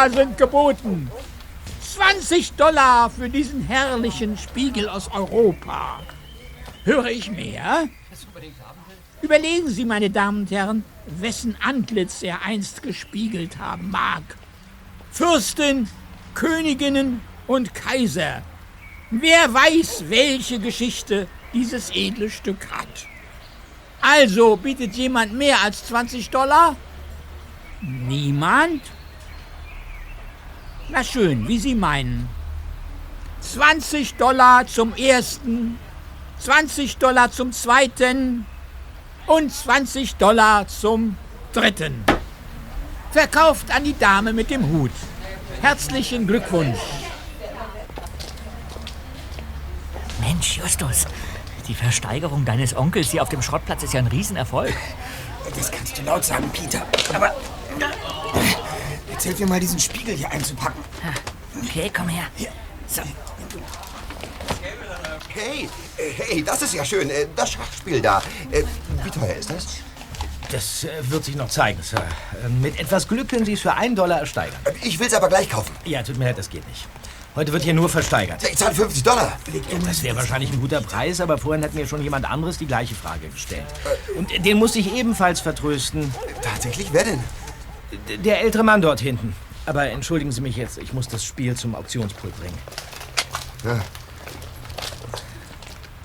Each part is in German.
20 Dollar sind geboten. 20 Dollar für diesen herrlichen Spiegel aus Europa. Höre ich mehr? Überlegen Sie, meine Damen und Herren, wessen Antlitz er einst gespiegelt haben mag. Fürsten, Königinnen und Kaiser. Wer weiß, welche Geschichte dieses edle Stück hat. Also, bietet jemand mehr als 20 Dollar? Niemand? Na schön, wie Sie meinen. 20 Dollar zum ersten, 20 Dollar zum zweiten und 20 Dollar zum dritten. Verkauft an die Dame mit dem Hut. Herzlichen Glückwunsch. Mensch, Justus, die Versteigerung deines Onkels hier auf dem Schrottplatz ist ja ein Riesenerfolg. Das kannst du laut sagen, Peter. Aber jetzt hilf mir mal, diesen Spiegel hier einzupacken. Okay, komm her. So. Hey, äh, hey, das ist ja schön. äh, Das Schachspiel da. Äh, Wie teuer ist das? Das wird sich noch zeigen, Sir. Äh, Mit etwas Glück können Sie es für einen Dollar ersteigern. Ich will's aber gleich kaufen. Ja, tut mir leid, das geht nicht. Heute wird hier nur versteigert. Ich zahle 50 Dollar. Das wäre wahrscheinlich ein guter Preis, aber vorhin hat mir schon jemand anderes die gleiche Frage gestellt. Und den musste ich ebenfalls vertrösten. Tatsächlich, wer denn? Der ältere Mann dort hinten. Aber entschuldigen Sie mich jetzt, ich muss das Spiel zum Auktionspult bringen. Ja.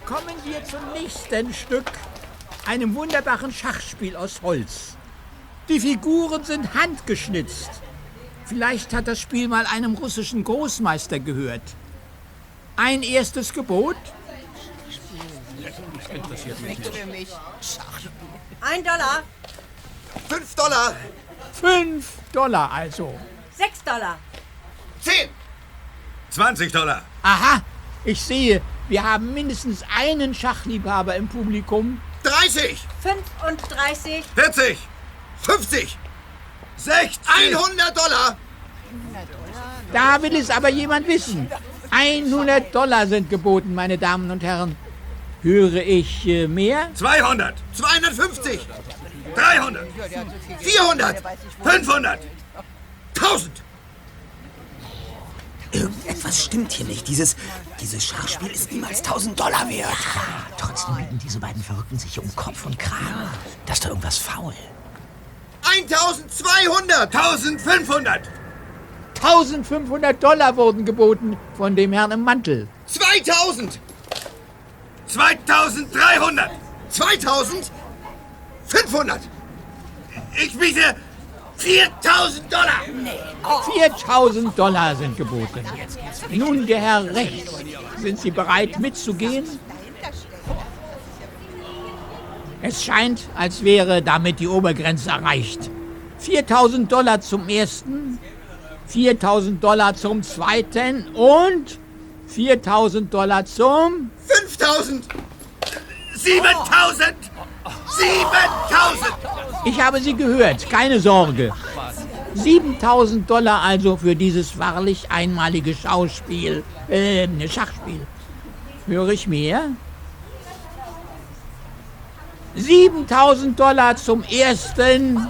Kommen wir zum nächsten Stück, einem wunderbaren Schachspiel aus Holz. Die Figuren sind handgeschnitzt. Vielleicht hat das Spiel mal einem russischen Großmeister gehört. Ein erstes Gebot? Ein Dollar, 5 Dollar. Fünf Dollar also. sechs Dollar, 10. 20 Dollar. Aha, ich sehe, wir haben mindestens einen Schachliebhaber im Publikum. 30. 35, 40. 50. 60. 100 Dollar. Da will es aber jemand wissen. 100 Dollar sind geboten, meine Damen und Herren. Höre ich äh, mehr? 200. 250. 300. 400. 500. 1000. Irgendetwas stimmt hier nicht. Dieses, dieses Schachspiel ist niemals 1000 Dollar wert. Trotzdem bieten diese beiden Verrückten sich um Kopf und Kragen. Da ist doch irgendwas faul. 1200. 1500. 1500 Dollar wurden geboten von dem Herrn im Mantel. 2000. 2300. 2000. 500. Ich biete 4000 Dollar. 4000 Dollar sind geboten. Nun, der Herr rechts. Sind Sie bereit mitzugehen? Es scheint, als wäre damit die Obergrenze erreicht. 4000 Dollar zum ersten, 4000 Dollar zum zweiten und 4000 Dollar zum... 5000. 7000. 7000. Ich habe Sie gehört, keine Sorge. 7000 Dollar also für dieses wahrlich einmalige Schauspiel, äh, Schachspiel. Höre ich mehr? 7000 Dollar zum ersten,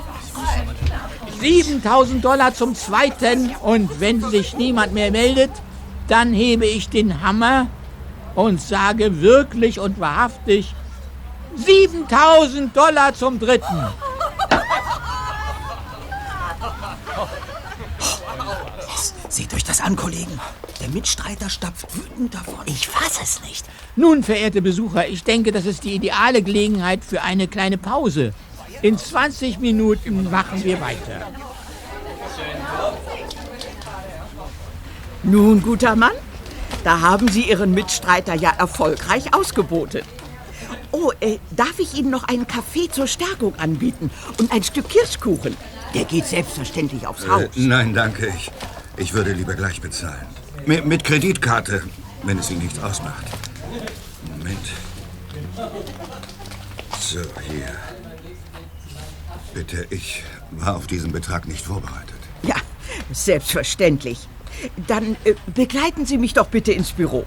7000 Dollar zum zweiten und wenn sich niemand mehr meldet, dann hebe ich den Hammer und sage wirklich und wahrhaftig 7000 Dollar zum dritten. Seht euch das an, Kollegen. Der Mitstreiter stapft wütend davon. Ich fass es nicht. Nun, verehrte Besucher, ich denke, das ist die ideale Gelegenheit für eine kleine Pause. In 20 Minuten machen wir weiter. Nun, guter Mann, da haben Sie Ihren Mitstreiter ja erfolgreich ausgebotet. Oh, äh, darf ich Ihnen noch einen Kaffee zur Stärkung anbieten und ein Stück Kirschkuchen? Der geht selbstverständlich aufs Haus. Äh, nein, danke. Ich, ich würde lieber gleich bezahlen. Mit, mit Kreditkarte, wenn es Ihnen nichts ausmacht. Moment. So, hier. Bitte, ich war auf diesen Betrag nicht vorbereitet. Ja, selbstverständlich. Dann äh, begleiten Sie mich doch bitte ins Büro.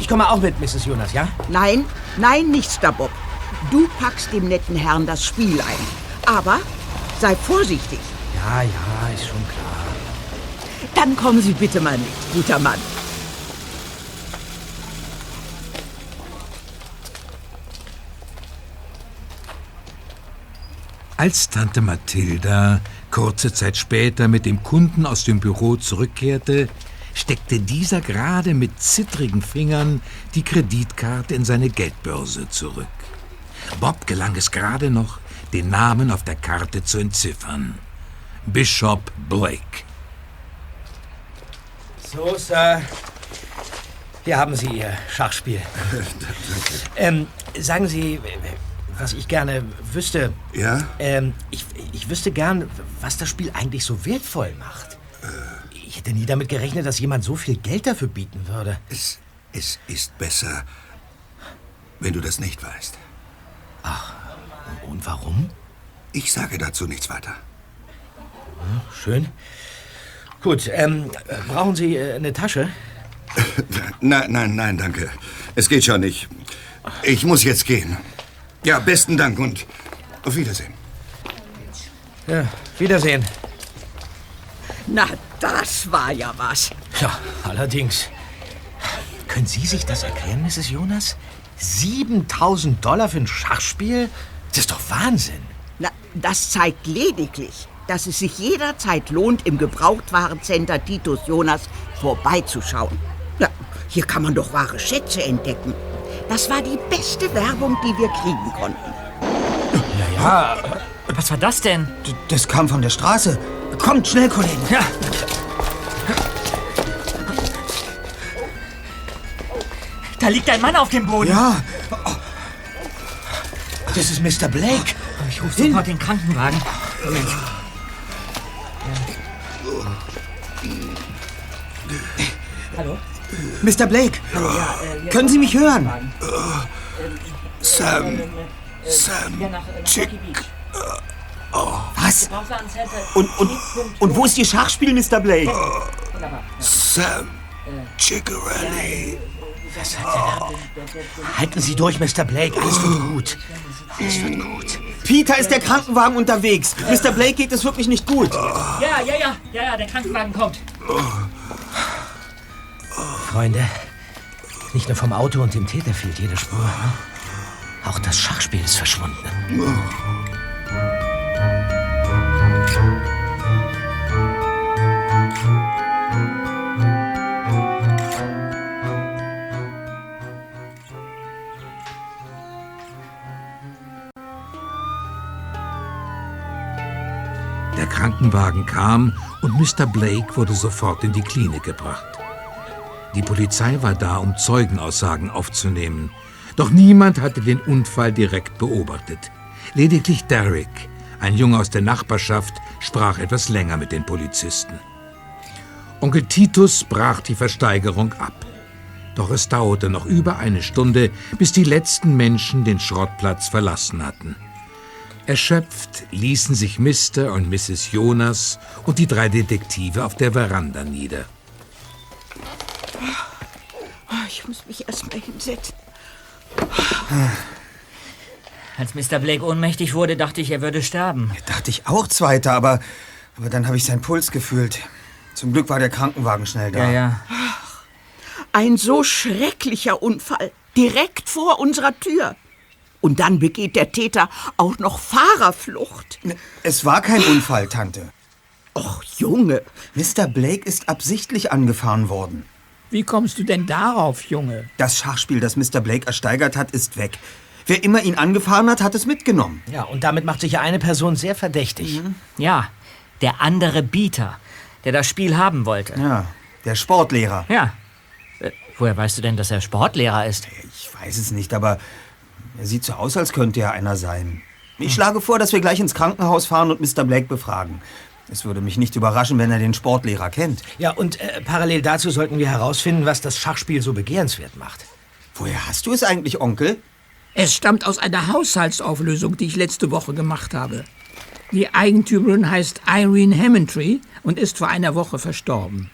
Ich komme auch mit, Mrs. Jonas, ja? Nein, nein, nicht Stabob. Du packst dem netten Herrn das Spiel ein. Aber sei vorsichtig. Ja, ja, ist schon klar. Dann kommen Sie bitte mal mit, guter Mann. Als Tante Mathilda kurze Zeit später mit dem Kunden aus dem Büro zurückkehrte, steckte dieser gerade mit zittrigen Fingern die Kreditkarte in seine Geldbörse zurück. Bob gelang es gerade noch, den Namen auf der Karte zu entziffern. Bishop Blake. So, Sir. Hier haben Sie Ihr Schachspiel. ähm, sagen Sie, was ich gerne wüsste. Ja? Ähm, ich, ich wüsste gern, was das Spiel eigentlich so wertvoll macht. Ich hätte nie damit gerechnet, dass jemand so viel Geld dafür bieten würde. Es, es ist besser, wenn du das nicht weißt. Und warum? Ich sage dazu nichts weiter. Schön. Gut, ähm, brauchen Sie äh, eine Tasche? Nein, nein, nein, danke. Es geht schon nicht. Ich muss jetzt gehen. Ja, besten Dank und auf Wiedersehen. Ja, Wiedersehen. Na, das war ja was. Ja, allerdings. Können Sie sich das erklären, Mrs. Jonas? 7000 Dollar für ein Schachspiel? Das ist doch Wahnsinn. Na, das zeigt lediglich, dass es sich jederzeit lohnt, im Gebrauchtwarencenter Titus Jonas vorbeizuschauen. Na, hier kann man doch wahre Schätze entdecken. Das war die beste Werbung, die wir kriegen konnten. Ja, Was war das denn? Das kam von der Straße. Kommt schnell, Kollegen. Ja. Da liegt ein Mann auf dem Boden. Ja, das ist Mr. Blake. Ich rufe sofort den Krankenwagen. Moment. Hallo? Mr. Blake. Können Sie mich hören? Sam, Sam, Chick. Was? Und, und, und wo ist Ihr Schachspiel, Mr. Blake? Sam, Chickarelli. Halten Sie durch, Mr. Blake. Alles wird gut. Alles wird gut. Peter ist der Krankenwagen unterwegs. Mr. Blake geht es wirklich nicht gut. Ja, ja, ja, ja, ja, der Krankenwagen kommt. Freunde, nicht nur vom Auto und dem Täter fehlt jede Spur. Ne? Auch das Schachspiel ist verschwunden. Krankenwagen kam und Mr. Blake wurde sofort in die Klinik gebracht. Die Polizei war da, um Zeugenaussagen aufzunehmen. Doch niemand hatte den Unfall direkt beobachtet. Lediglich Derek, ein Junge aus der Nachbarschaft, sprach etwas länger mit den Polizisten. Onkel Titus brach die Versteigerung ab. Doch es dauerte noch über eine Stunde, bis die letzten Menschen den Schrottplatz verlassen hatten. Erschöpft ließen sich Mr. und Mrs. Jonas und die drei Detektive auf der Veranda nieder. Oh, Ich muss mich erst mal hinsetzen. Als Mr. Blake ohnmächtig wurde, dachte ich, er würde sterben. Dachte ich auch Zweiter, aber, aber dann habe ich seinen Puls gefühlt. Zum Glück war der Krankenwagen schnell da. Ja, ja. Ein so schrecklicher Unfall. Direkt vor unserer Tür. Und dann begeht der Täter auch noch Fahrerflucht. Es war kein Unfall, Tante. Och, Junge. Mr. Blake ist absichtlich angefahren worden. Wie kommst du denn darauf, Junge? Das Schachspiel, das Mr. Blake ersteigert hat, ist weg. Wer immer ihn angefahren hat, hat es mitgenommen. Ja, und damit macht sich ja eine Person sehr verdächtig. Ja, der andere Bieter, der das Spiel haben wollte. Ja, der Sportlehrer. Ja. Äh, woher weißt du denn, dass er Sportlehrer ist? Ich weiß es nicht, aber er sieht so aus, als könnte er einer sein. Ich schlage vor, dass wir gleich ins Krankenhaus fahren und Mr. Blake befragen. Es würde mich nicht überraschen, wenn er den Sportlehrer kennt. Ja, und äh, parallel dazu sollten wir herausfinden, was das Schachspiel so begehrenswert macht. Woher hast du es eigentlich, Onkel? Es stammt aus einer Haushaltsauflösung, die ich letzte Woche gemacht habe. Die Eigentümerin heißt Irene Hammondtree und ist vor einer Woche verstorben.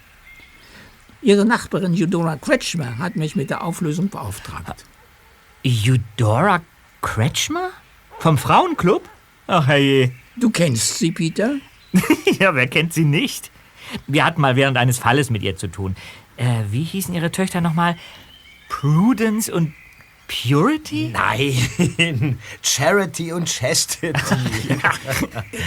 Ihre Nachbarin Eudora Kretschmer hat mich mit der Auflösung beauftragt. Eudora Kretschmer? Vom Frauenclub? Ach, herrje. Du kennst sie, Peter? ja, wer kennt sie nicht? Wir hatten mal während eines Falles mit ihr zu tun. Äh, wie hießen ihre Töchter nochmal? Prudence und Purity? Nein, Charity und Chastity.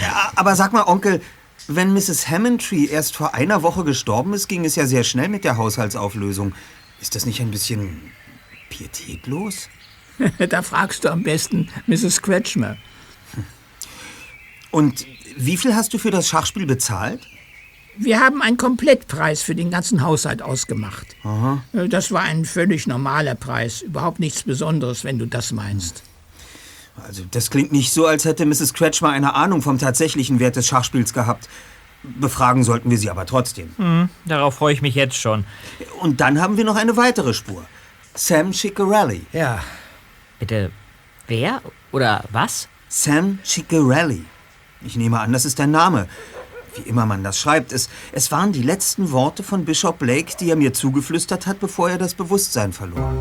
Ja, aber sag mal, Onkel, wenn Mrs. Hammondtree erst vor einer Woche gestorben ist, ging es ja sehr schnell mit der Haushaltsauflösung. Ist das nicht ein bisschen pietätlos? da fragst du am besten Mrs. Kretschmer. Und wie viel hast du für das Schachspiel bezahlt? Wir haben einen Komplettpreis für den ganzen Haushalt ausgemacht. Äh, Das war ein völlig normaler Preis. Überhaupt nichts Besonderes, wenn du das meinst. Also, das klingt nicht so, als hätte Mrs. Kretschmer eine Ahnung vom tatsächlichen Wert des Schachspiels gehabt. Befragen sollten wir sie aber trotzdem. Darauf freue ich mich jetzt schon. Und dann haben wir noch eine weitere Spur. Sam Ciccarelli. Ja, Bitte, wer oder was? Sam Ciccarelli. Ich nehme an, das ist dein Name. Wie immer man das schreibt, es, es waren die letzten Worte von Bishop Blake, die er mir zugeflüstert hat, bevor er das Bewusstsein verlor.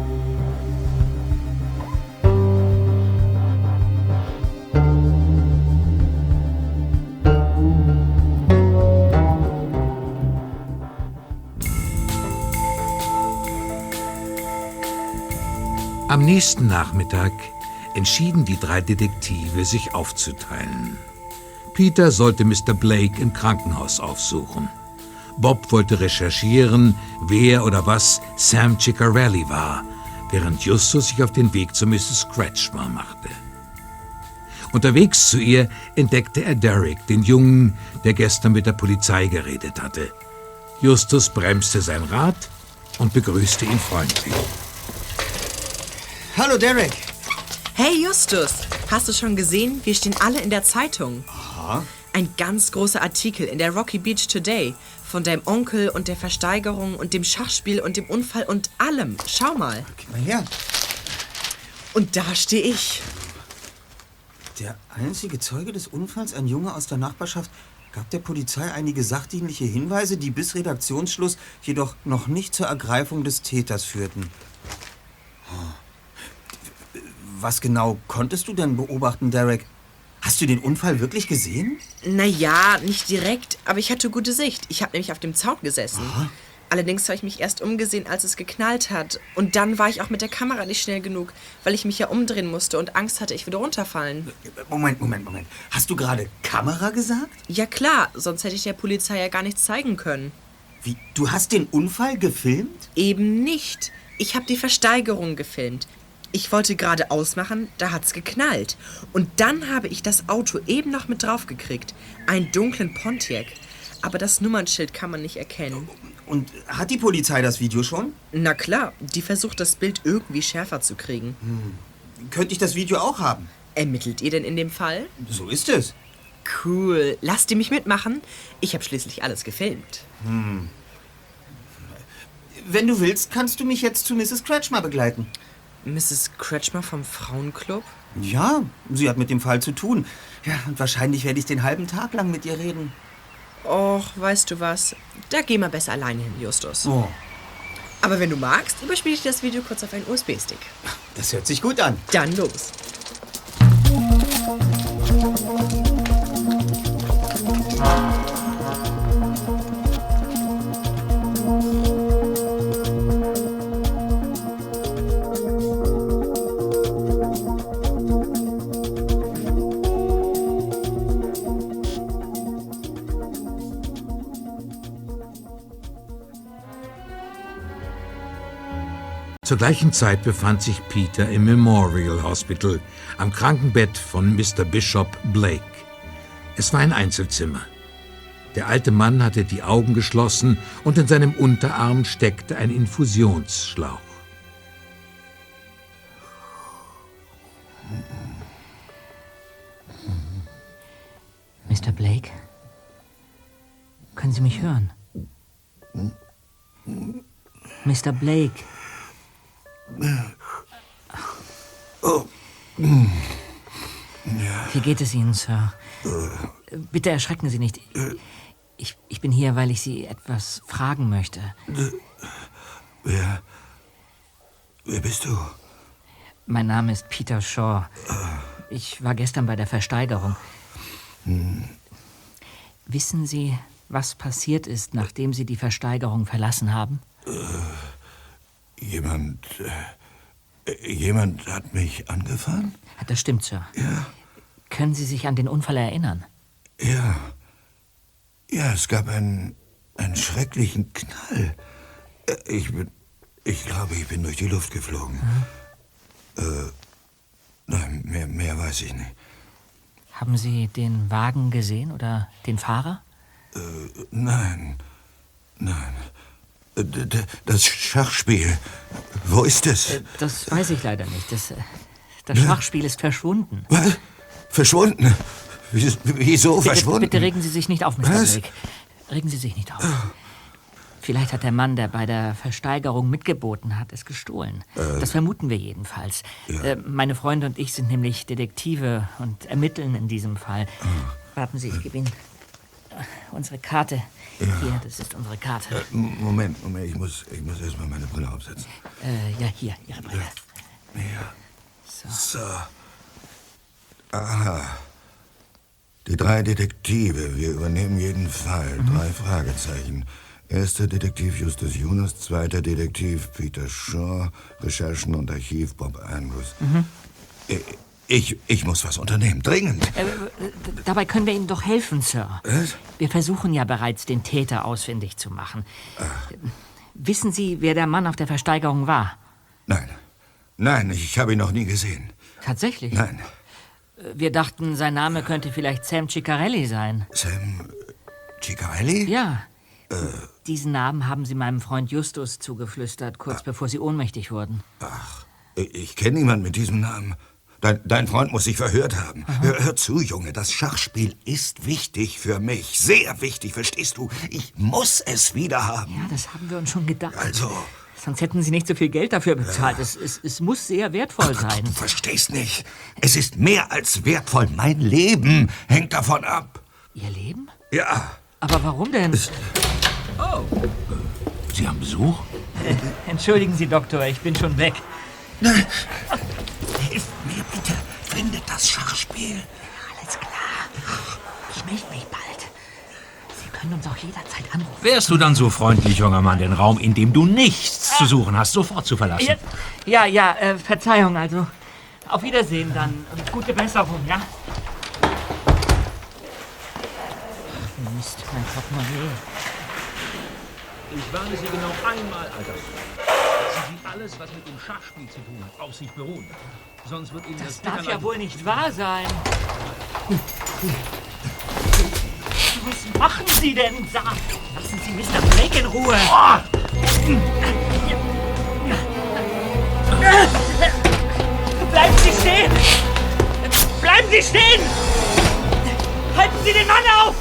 Am nächsten Nachmittag entschieden die drei Detektive, sich aufzuteilen. Peter sollte Mr. Blake im Krankenhaus aufsuchen. Bob wollte recherchieren, wer oder was Sam Ciccarelli war, während Justus sich auf den Weg zu Mrs. Kretschmer machte. Unterwegs zu ihr entdeckte er Derek, den Jungen, der gestern mit der Polizei geredet hatte. Justus bremste sein Rad und begrüßte ihn freundlich. Hallo, Derek. Hey Justus, hast du schon gesehen? Wir stehen alle in der Zeitung. Ein ganz großer Artikel in der Rocky Beach Today von deinem Onkel und der Versteigerung und dem Schachspiel und dem Unfall und allem. Schau mal. Gib mal her. Und da stehe ich. Der einzige Zeuge des Unfalls, ein Junge aus der Nachbarschaft, gab der Polizei einige sachdienliche Hinweise, die bis Redaktionsschluss jedoch noch nicht zur Ergreifung des Täters führten. Was genau konntest du denn beobachten, Derek? Hast du den Unfall wirklich gesehen? Naja, nicht direkt, aber ich hatte gute Sicht. Ich habe nämlich auf dem Zaun gesessen. Allerdings habe ich mich erst umgesehen, als es geknallt hat. Und dann war ich auch mit der Kamera nicht schnell genug, weil ich mich ja umdrehen musste und Angst hatte, ich würde runterfallen. Moment, Moment, Moment. Hast du gerade Kamera gesagt? Ja klar, sonst hätte ich der Polizei ja gar nichts zeigen können. Wie, du hast den Unfall gefilmt? Eben nicht. Ich habe die Versteigerung gefilmt. Ich wollte gerade ausmachen, da hat's geknallt. Und dann habe ich das Auto eben noch mit draufgekriegt. Einen dunklen Pontiac. Aber das Nummernschild kann man nicht erkennen. Und hat die Polizei das Video schon? Na klar, die versucht das Bild irgendwie schärfer zu kriegen. Könnte ich das Video auch haben? Ermittelt ihr denn in dem Fall? So ist es. Cool. Lasst ihr mich mitmachen? Ich habe schließlich alles gefilmt. Wenn du willst, kannst du mich jetzt zu Mrs. Kretschmer begleiten. Mrs. Kretschmer vom Frauenclub? Ja, sie hat mit dem Fall zu tun. Ja, und wahrscheinlich werde ich den halben Tag lang mit ihr reden. Och, weißt du was? Da geh mal besser alleine hin, Justus. Oh, Aber wenn du magst, überspiele ich das Video kurz auf einen USB-Stick. das hört sich gut an. Dann los. Zur gleichen Zeit befand sich Peter im Memorial Hospital am Krankenbett von Mr. Bishop Blake. Es war ein Einzelzimmer. Der alte Mann hatte die Augen geschlossen und in seinem Unterarm steckte ein Infusionsschlauch. Mr. Blake? Können Sie mich hören? Mr. Blake? Wie geht es Ihnen, Sir? Bitte erschrecken Sie nicht. Ich, ich bin hier, weil ich Sie etwas fragen möchte. Wer. Wer bist du? Mein Name ist Peter Shaw. Ich war gestern bei der Versteigerung. Wissen Sie, was passiert ist, nachdem Sie die Versteigerung verlassen haben? Jemand. Äh, jemand hat mich angefahren? Das stimmt, Sir. Ja. Können Sie sich an den Unfall erinnern? Ja. Ja, es gab einen, einen schrecklichen Knall. Äh, Ich bin. Ich glaube, ich bin durch die Luft geflogen. Äh, nein, mehr, mehr weiß ich nicht. Haben Sie den Wagen gesehen oder den Fahrer? Äh, nein. Nein. Äh, Das Schachspiel. Wo ist es? Äh, Das weiß ich leider nicht. Das, äh, das. Schachspiel ist verschwunden. Was? Verschwunden? Wieso, Bitte, verschwunden? bitte regen Sie sich nicht auf, Mr. Was? Blake. Regen Sie sich nicht auf. Vielleicht hat der Mann, der bei der Versteigerung mitgeboten hat, es gestohlen. Äh. Das vermuten wir jedenfalls. Ja. Äh, meine Freunde und ich sind nämlich Detektive und ermitteln in diesem Fall. Ah. Warten Sie, ich gebe Ihnen unsere Karte. Hier, das ist unsere Karte. Äh, Moment, Moment, ich muss, ich muss erst mal meine Brille aufsetzen. Äh, ja, hier, Ihre Brille. Ja. So. Aha. Die drei Detektive, wir übernehmen jeden Fall. Drei Fragezeichen. Erster Detektiv Justus Jonas, zweiter Detektiv Peter Shaw, Recherchen und Archiv Bob Andrews. Mhm. Ich, ich, ich muss was unternehmen, dringend. Äh, dabei können wir Ihnen doch helfen, Sir. Was? Wir versuchen ja bereits, den Täter ausfindig zu machen. Äh, Wissen Sie, wer der Mann auf der Versteigerung war? Nein. Nein, ich habe ihn noch nie gesehen. Tatsächlich? Nein. Äh, Wir dachten, sein Name könnte vielleicht Sam Ciccarelli sein. Sam Ciccarelli? Ja. Äh, Diesen Namen haben Sie meinem Freund Justus zugeflüstert, kurz bevor Sie ohnmächtig wurden. Ich, ich kenne niemanden mit diesem Namen. Dein, dein Freund muss sich verhört haben. Hör, hör zu, Junge, das Schachspiel ist wichtig für mich. Sehr wichtig, verstehst du? Ich muss es wieder haben. Ja, das haben wir uns schon gedacht. Also. Sonst hätten Sie nicht so viel Geld dafür bezahlt. Es, es, es muss sehr wertvoll sein. Du verstehst nicht. Es ist mehr als wertvoll. Mein Leben hängt davon ab. Ihr Leben? Ja. Aber warum denn? Oh. Sie haben Besuch? Entschuldigen Sie, Doktor, ich bin schon weg. Mir bitte. Finde das Schachspiel. Alles klar. Ich melde mich bald. Sie können uns auch jederzeit anrufen. Wärst du dann so freundlich, junger Mann, den Raum, in dem du nichts zu suchen hast, sofort zu verlassen? Ja, ja, ja äh, Verzeihung, also. Auf Wiedersehen dann und gute Besserung, ja? Ach, Mist, mein Portemonnaie. Ich warne Sie genau einmal, Alter. Lassen Sie alles, was mit dem Schachspiel zu tun hat, auf sich beruhen. Sonst wird Ihnen das, Das darf ja wohl nicht wahr sein. Was machen Sie denn da? Lassen Sie Mr. Blake in Ruhe. Bleiben Sie stehen! Bleiben Sie stehen! Halten Sie den Mann auf!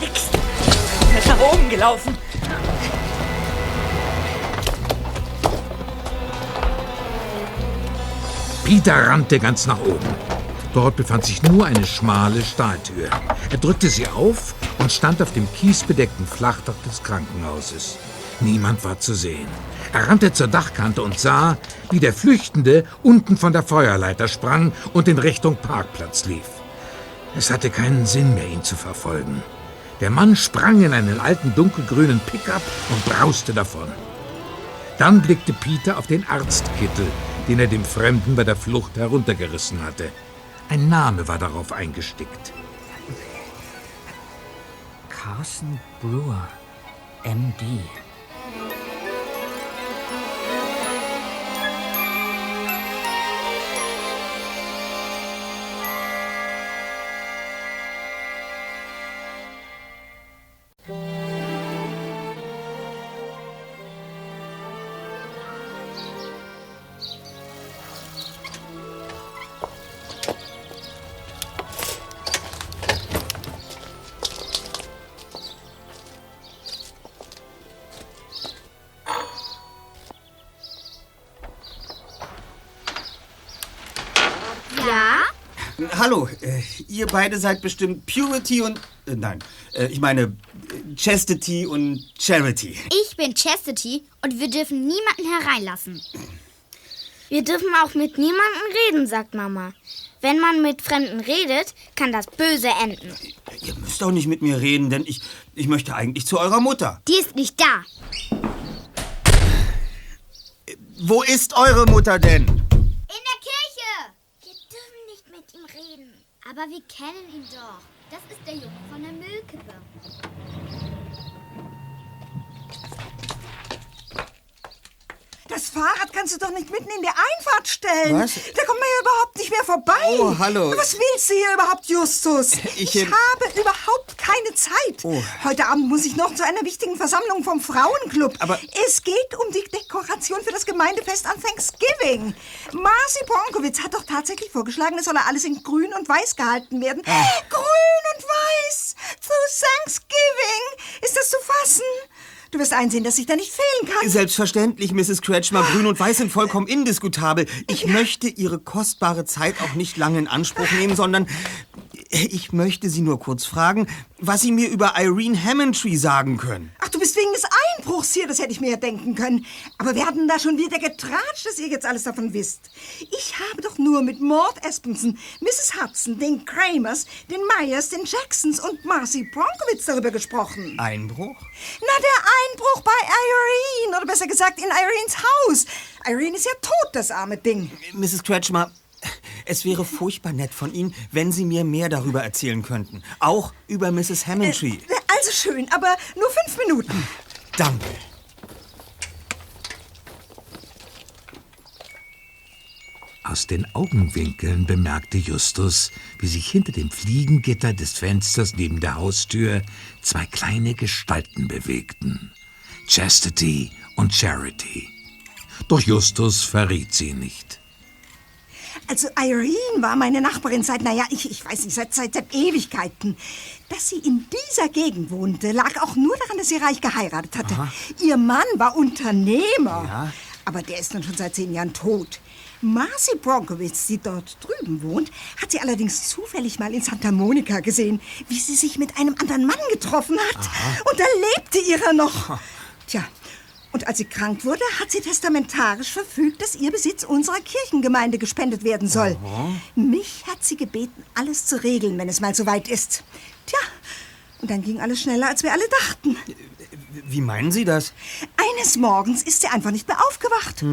Nix. Er ist nach oben gelaufen. Peter rannte ganz nach oben. Dort befand sich nur eine schmale Stahltür. Er drückte sie auf und stand auf dem kiesbedeckten Flachdach des Krankenhauses. Niemand war zu sehen. Er rannte zur Dachkante und sah, wie der Flüchtende unten von der Feuerleiter sprang und in Richtung Parkplatz lief. Es hatte keinen Sinn mehr, ihn zu verfolgen. Der Mann sprang in einen alten dunkelgrünen Pickup und brauste davon. Dann blickte Peter auf den Arztkittel, den er dem Fremden bei der Flucht heruntergerissen hatte. Ein Name war darauf eingestickt. Carson Brewer, MD. Hallo, äh, ihr beide seid bestimmt Purity und. Äh, nein, äh, ich meine äh, Chastity und Charity. Ich bin Chastity und wir dürfen niemanden hereinlassen. Wir dürfen auch mit niemandem reden, sagt Mama. Wenn man mit Fremden redet, kann das böse enden. Ihr müsst doch nicht mit mir reden, denn ich, ich möchte eigentlich zu eurer Mutter. Die ist nicht da. Wo ist eure Mutter denn? In der Kirche! Wir dürfen nicht mit ihm reden. Aber wir kennen ihn doch. Das ist der Junge von der Müllkippe. Das Fahrrad kannst du doch nicht mitten in der Einfahrt stellen. Was? Da kommt man ja überhaupt nicht mehr vorbei. Oh, hallo. Was willst du hier überhaupt, Justus? Ich, Ich, ähm, habe überhaupt keine Zeit. Oh. Heute Abend muss ich noch zu einer wichtigen Versammlung vom Frauenclub. Aber- es geht um die Dekoration für das Gemeindefest an Thanksgiving. Marcy Bronkowitz hat doch tatsächlich vorgeschlagen, es solle alles in grün und weiß gehalten werden. Ah. Grün und weiß! Zu Thanksgiving! Ist das zu fassen? Du wirst einsehen, dass ich da nicht fehlen kann. Selbstverständlich, Mrs. Kretschmer. Grün und Weiß sind vollkommen indiskutabel. Ich möchte Ihre kostbare Zeit auch nicht lange in Anspruch nehmen, sondern ich möchte Sie nur kurz fragen, was Sie mir über Irene Hammondtree sagen können. Ach, du bist wegen des Einbruchs hier, das hätte ich mir ja denken können. Aber wir hatten da schon wieder getratscht, dass ihr jetzt alles davon wisst. Ich habe doch nur mit Maud Espenson, Mrs. Hudson, den Kramers, den Myers, den Jacksons und Marcy Bronkowitz darüber gesprochen. Einbruch? Na, der Einbruch bei Irene, oder besser gesagt in Irenes Haus. Irene ist ja tot, das arme Ding. Mrs. Kretschmer, es wäre furchtbar nett von Ihnen, wenn Sie mir mehr darüber erzählen könnten. Auch über Mrs. Hammondtree. Also schön, aber nur fünf Minuten. Danke. Aus den Augenwinkeln bemerkte Justus, wie sich hinter dem Fliegengitter des Fensters neben der Haustür zwei kleine Gestalten bewegten. Chastity und Charity. Doch Justus verriet sie nicht. Also Irene war meine Nachbarin seit, naja, ich, ich weiß nicht, seit, seit, seit Ewigkeiten. Dass sie in dieser Gegend wohnte, lag auch nur daran, dass sie reich geheiratet hatte. Ihr Mann war Unternehmer. Aber der ist nun schon seit zehn Jahren tot. Marcy Bronkowitz, die dort drüben wohnt, hat sie allerdings zufällig mal in Santa Monica gesehen, wie sie sich mit einem anderen Mann getroffen hat. Und da lebte ihrer noch. Tja, und als sie krank wurde, hat sie testamentarisch verfügt, dass ihr Besitz unserer Kirchengemeinde gespendet werden soll. Mich hat sie gebeten, alles zu regeln, wenn es mal soweit ist. Tja, und dann ging alles schneller, als wir alle dachten. Wie meinen Sie das? Eines Morgens ist sie einfach nicht mehr aufgewacht.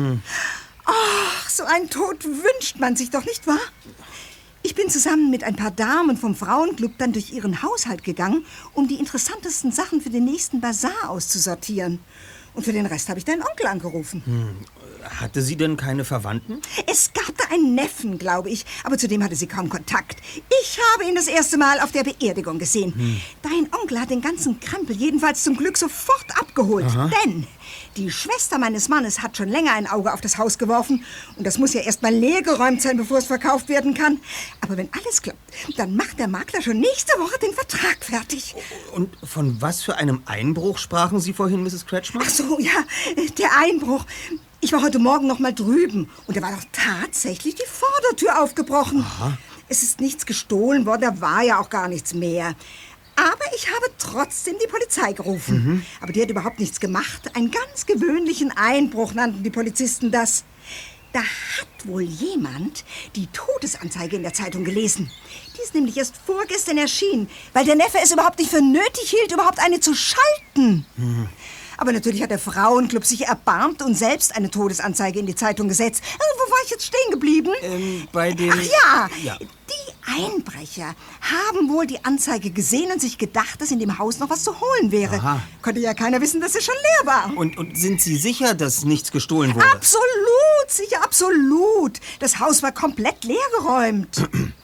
Ach, so einen Tod wünscht man sich doch, nicht wahr? Ich bin zusammen mit ein paar Damen vom Frauenclub dann durch ihren Haushalt gegangen, um die interessantesten Sachen für den nächsten Bazar auszusortieren. Und für den Rest habe ich deinen Onkel angerufen. Hatte sie denn keine Verwandten? Es gab da einen Neffen, glaube ich, aber zu dem hatte sie kaum Kontakt. Ich habe ihn das erste Mal auf der Beerdigung gesehen. Dein Onkel hat den ganzen Krempel jedenfalls zum Glück sofort abgeholt. Denn die Schwester meines Mannes hat schon länger ein Auge auf das Haus geworfen. Und das muss ja erst mal leergeräumt sein, bevor es verkauft werden kann. Aber wenn alles klappt, dann macht der Makler schon nächste Woche den Vertrag fertig. Und von was für einem Einbruch sprachen Sie vorhin, Mrs. Kretschmer? Ach so, ja, der Einbruch. Ich war heute Morgen noch mal drüben und da war doch tatsächlich die Vordertür aufgebrochen. Es ist nichts gestohlen worden, da war ja auch gar nichts mehr. Aber ich habe trotzdem die Polizei gerufen. Aber die hat überhaupt nichts gemacht. Einen ganz gewöhnlichen Einbruch nannten die Polizisten das. Da hat wohl jemand die Todesanzeige in der Zeitung gelesen. Die ist nämlich erst vorgestern erschienen, weil der Neffe es überhaupt nicht für nötig hielt, überhaupt eine zu schalten. Aber natürlich hat der Frauenclub sich erbarmt und selbst eine Todesanzeige in die Zeitung gesetzt. Äh, wo war ich jetzt stehen geblieben? Ähm, bei den... Ach ja, Ja. die Einbrecher haben wohl die Anzeige gesehen und sich gedacht, dass in dem Haus noch was zu holen wäre. Aha. Konnte ja keiner wissen, dass es schon leer war. Und, und sind Sie sicher, dass nichts gestohlen wurde? Absolut, sicher, absolut. Das Haus war komplett leergeräumt.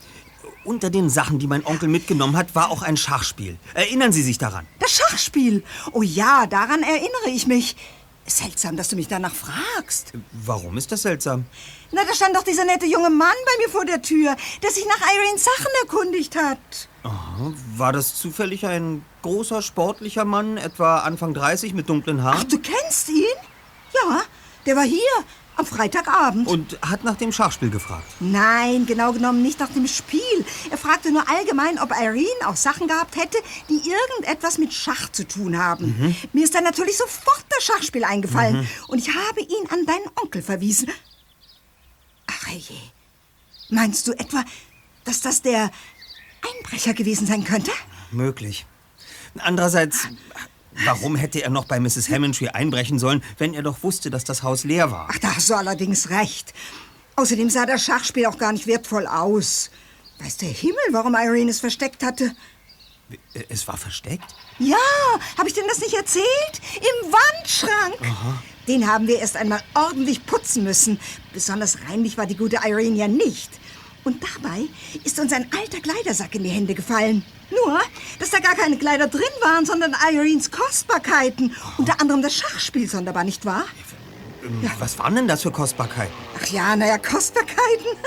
Unter den Sachen, die mein Onkel mitgenommen hat, war auch ein Schachspiel. Erinnern Sie sich daran? Das Schachspiel. Oh ja, daran erinnere ich mich. Seltsam, dass du mich danach fragst. Warum ist das seltsam? Na, da stand doch dieser nette junge Mann bei mir vor der Tür, der sich nach Irenes Sachen erkundigt hat. Aha. War das zufällig ein großer, sportlicher Mann, etwa Anfang 30 mit dunklen Haaren? Ach, du kennst ihn? Ja, der war hier am Freitagabend. Und hat nach dem Schachspiel gefragt. Nein, genau genommen nicht nach dem Spiel. Er fragte nur allgemein, ob Irene auch Sachen gehabt hätte, die irgendetwas mit Schach zu tun haben. Mir ist dann natürlich sofort das Schachspiel eingefallen und ich habe ihn an deinen Onkel verwiesen. Ach je. Meinst du etwa, dass das der Einbrecher gewesen sein könnte? Möglich. Andererseits, warum hätte er noch bei Mrs. Hammondtree einbrechen sollen, wenn er doch wusste, dass das Haus leer war? Ach, da hast du allerdings recht. Außerdem sah das Schachspiel auch gar nicht wertvoll aus. Weiß der Himmel, warum Irene es versteckt hatte? Es war versteckt? Ja, habe ich denn das nicht erzählt? Im Wandschrank. Den haben wir erst einmal ordentlich putzen müssen. Besonders reinlich war die gute Irene ja nicht. Und dabei ist uns ein alter Kleidersack in die Hände gefallen. Nur, dass da gar keine Kleider drin waren, sondern Irenes Kostbarkeiten. Unter anderem das Schachspiel sonderbar, nicht wahr? Ähm, Was waren denn das für Kostbarkeiten? Ach ja, naja, Kostbarkeiten.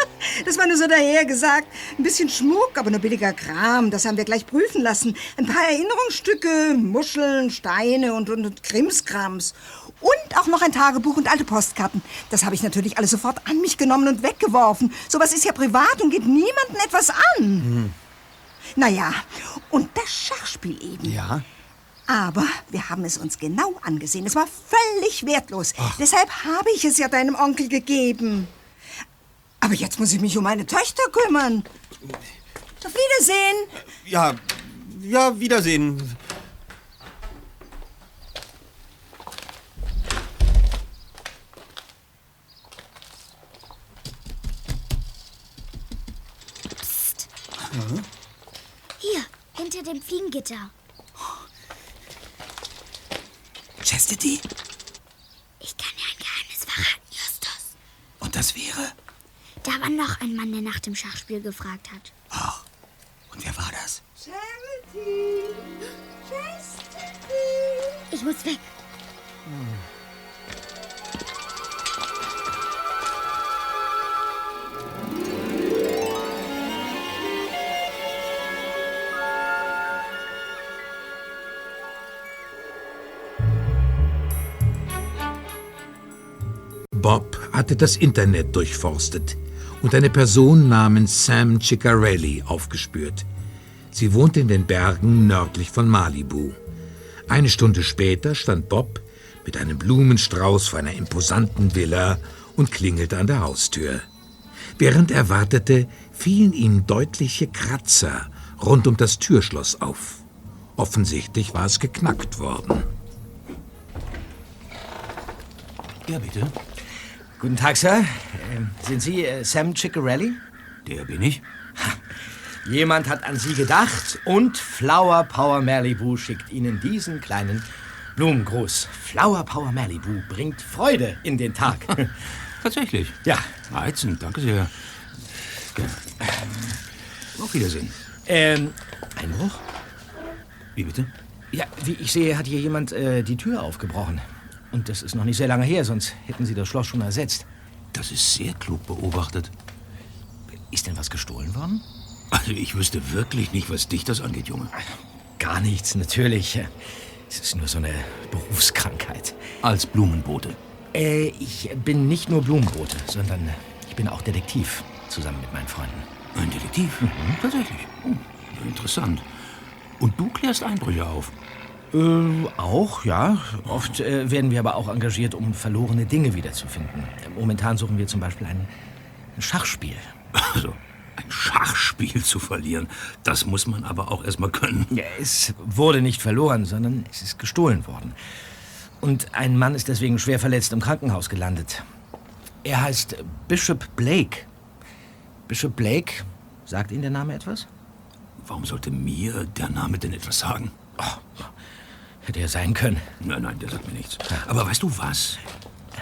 Das war nur so daher gesagt. Ein bisschen Schmuck, aber nur billiger Kram. Das haben wir gleich prüfen lassen. Ein paar Erinnerungsstücke, Muscheln, Steine und, und, und Krimskrams. Und auch noch ein Tagebuch und alte Postkarten. Das habe ich natürlich alles sofort an mich genommen und weggeworfen. Sowas ist ja privat und geht niemandem etwas an. Hm. Naja, und das Schachspiel eben. Ja? Aber wir haben es uns genau angesehen. Es war völlig wertlos. Deshalb habe ich es ja deinem Onkel gegeben. Aber jetzt muss ich mich um meine Töchter kümmern. Auf Wiedersehen. Ja, ja, Wiedersehen. Hier, hinter dem Fliegengitter. Chastity? Ich kann dir ein Geheimnis verraten, Justus. Und das wäre? Da war noch ein Mann, der nach dem Schachspiel gefragt hat. Und wer war das? Charity. Chastity. Ich muss weg. Bob hatte das Internet durchforstet und eine Person namens Sam Ciccarelli aufgespürt. Sie wohnte in den Bergen nördlich von Malibu. Eine Stunde später stand Bob mit einem Blumenstrauß vor einer imposanten Villa und klingelte an der Haustür. Während er wartete, fielen ihm deutliche Kratzer rund um das Türschloss auf. Offensichtlich war es geknackt worden. Ja, bitte. Guten Tag, Sir. Ähm, sind Sie äh, Sam Ciccarelli? Der bin ich. Jemand hat an Sie gedacht und Flower Power Malibu schickt Ihnen diesen kleinen Blumengruß. Flower Power Malibu bringt Freude in den Tag. Tatsächlich. Ja. Reizend, danke sehr. Auf Wiedersehen. Ähm, Einbruch? Wie bitte? Ja, wie ich sehe, hat hier jemand äh, die Tür aufgebrochen. Und das ist noch nicht sehr lange her, sonst hätten Sie das Schloss schon ersetzt. Das ist sehr klug beobachtet. Ist denn was gestohlen worden? Also ich wüsste wirklich nicht, was dich das angeht, Junge. Gar nichts, natürlich. Es ist nur so eine Berufskrankheit. Als Blumenbote. Äh, ich bin nicht nur Blumenbote, sondern ich bin auch Detektiv, zusammen mit meinen Freunden. Ein Detektiv? Tatsächlich. Oh, interessant. Und du klärst Einbrüche auf? Äh, auch, ja. Oft äh, werden wir aber auch engagiert, um verlorene Dinge wiederzufinden. Momentan suchen wir zum Beispiel ein Schachspiel. Also, ein Schachspiel zu verlieren, das muss man aber auch erstmal können. Ja, es wurde nicht verloren, sondern es ist gestohlen worden. Und ein Mann ist deswegen schwer verletzt im Krankenhaus gelandet. Er heißt Bishop Blake. Bishop Blake, sagt Ihnen der Name etwas? Warum sollte mir der Name denn etwas sagen? Hätte er sein können. Nein, nein, der sagt mir nichts. Aber weißt du was?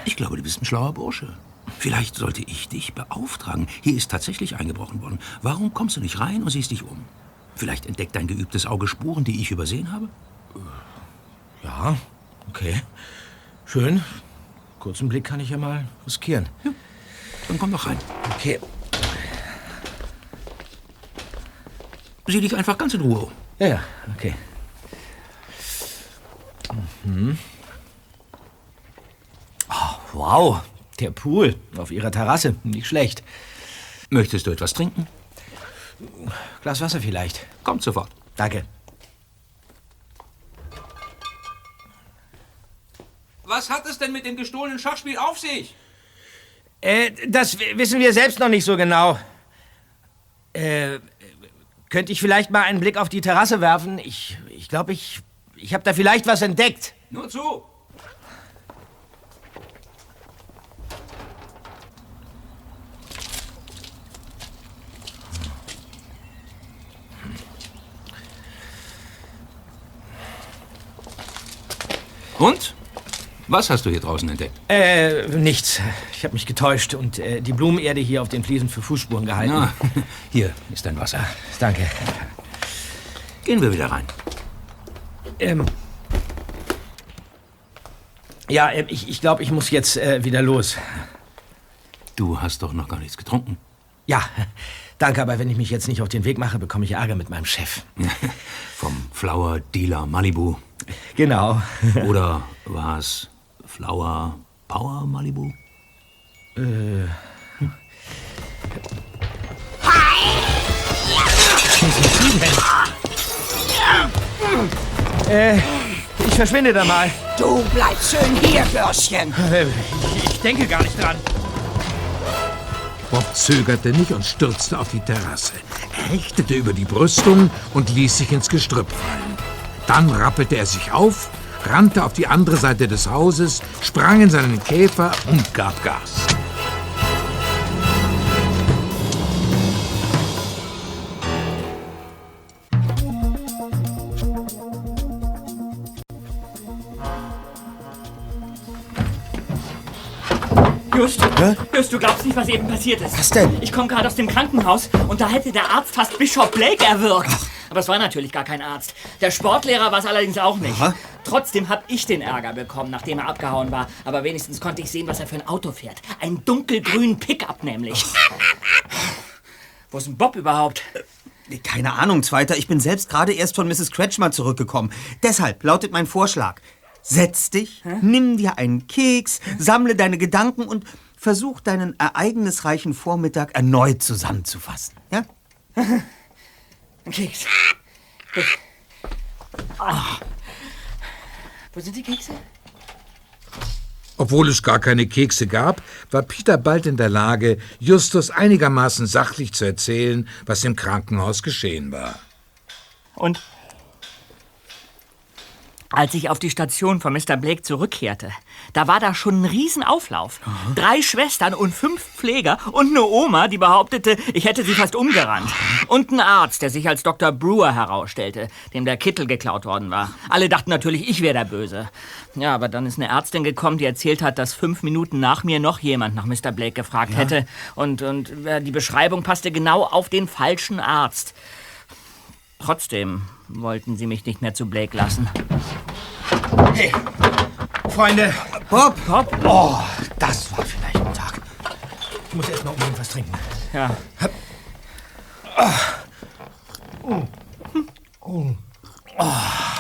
Ich glaube, du bist ein schlauer Bursche. Vielleicht sollte ich dich beauftragen. Hier ist tatsächlich eingebrochen worden. Warum kommst du nicht rein und siehst dich um? Vielleicht entdeckt dein geübtes Auge Spuren, die ich übersehen habe? Ja, okay. Schön. Kurzen Blick kann ich ja mal riskieren. Dann komm doch rein. Okay. Sieh dich einfach ganz in Ruhe um. Ja, ja, okay. Mhm. Oh, wow, der Pool auf Ihrer Terrasse. Nicht schlecht. Möchtest du etwas trinken? Glas Wasser vielleicht. Kommt sofort. Danke. Was hat es denn mit dem gestohlenen Schachspiel auf sich? Äh, das wissen wir selbst noch nicht so genau. Äh, könnte ich vielleicht mal einen Blick auf die Terrasse werfen? Ich ich, glaube, ich, ich habe da vielleicht was entdeckt. Nur zu. Und? Was hast du hier draußen entdeckt? Äh, nichts. Ich habe mich getäuscht und äh, die Blumenerde hier auf den Fliesen für Fußspuren gehalten. Ah, hier ist dein Wasser. Danke. Gehen wir wieder rein. Ähm. Ja, äh, ich, ich glaube, ich muss jetzt äh, wieder los. Du hast doch noch gar nichts getrunken. Ja, danke, aber wenn ich mich jetzt nicht auf den Weg mache, bekomme ich Ärger mit meinem Chef. Vom Flower Dealer Malibu. Genau. Oder war es Flower Power Malibu? Äh. Äh, ich verschwinde da mal. Du bleibst schön hier, Bürschchen. Äh, Ich, ich denke gar nicht dran. Bob zögerte nicht und stürzte auf die Terrasse. Er hechtete über die Brüstung und ließ sich ins Gestrüpp fallen. Dann rappelte er sich auf, rannte auf die andere Seite des Hauses, sprang in seinen Käfer und gab Gas. Just, Just, du glaubst nicht, was eben passiert ist. Was denn? Ich komme gerade aus dem Krankenhaus und da hätte der Arzt fast Bishop Blake erwürgt. Aber es war natürlich gar kein Arzt. Der Sportlehrer war es allerdings auch nicht. Aha. Trotzdem habe ich den Ärger bekommen, nachdem er abgehauen war. Aber wenigstens konnte ich sehen, was er für ein Auto fährt. Ein dunkelgrünen Pickup nämlich. Wo ist denn Bob überhaupt? Keine Ahnung, Zweiter. Ich bin selbst gerade erst von Mrs. Kretschmer zurückgekommen. Deshalb lautet mein Vorschlag. Setz dich, nimm dir einen Keks, sammle deine Gedanken und versuch deinen ereignisreichen Vormittag erneut zusammenzufassen. Ja? Ein Keks. Ah. Wo sind die Kekse? Obwohl es gar keine Kekse gab, war Peter bald in der Lage, Justus einigermaßen sachlich zu erzählen, was im Krankenhaus geschehen war. Und als ich auf die Station von Mr. Blake zurückkehrte, da war da schon ein Riesenauflauf. Drei Schwestern und fünf Pfleger und eine Oma, die behauptete, ich hätte sie fast umgerannt. Und ein Arzt, der sich als Dr. Brewer herausstellte, dem der Kittel geklaut worden war. Alle dachten natürlich, ich wäre der Böse. Ja, aber dann ist eine Ärztin gekommen, die erzählt hat, dass fünf Minuten nach mir noch jemand nach Mr. Blake gefragt Ja. hätte. Und, und äh, die Beschreibung passte genau auf den falschen Arzt. Trotzdem wollten sie mich nicht mehr zu Blake lassen. Hey, Freunde. Bob! Bob? Oh, das war vielleicht ein Tag. Ich muss erst mal unbedingt was trinken. Ja.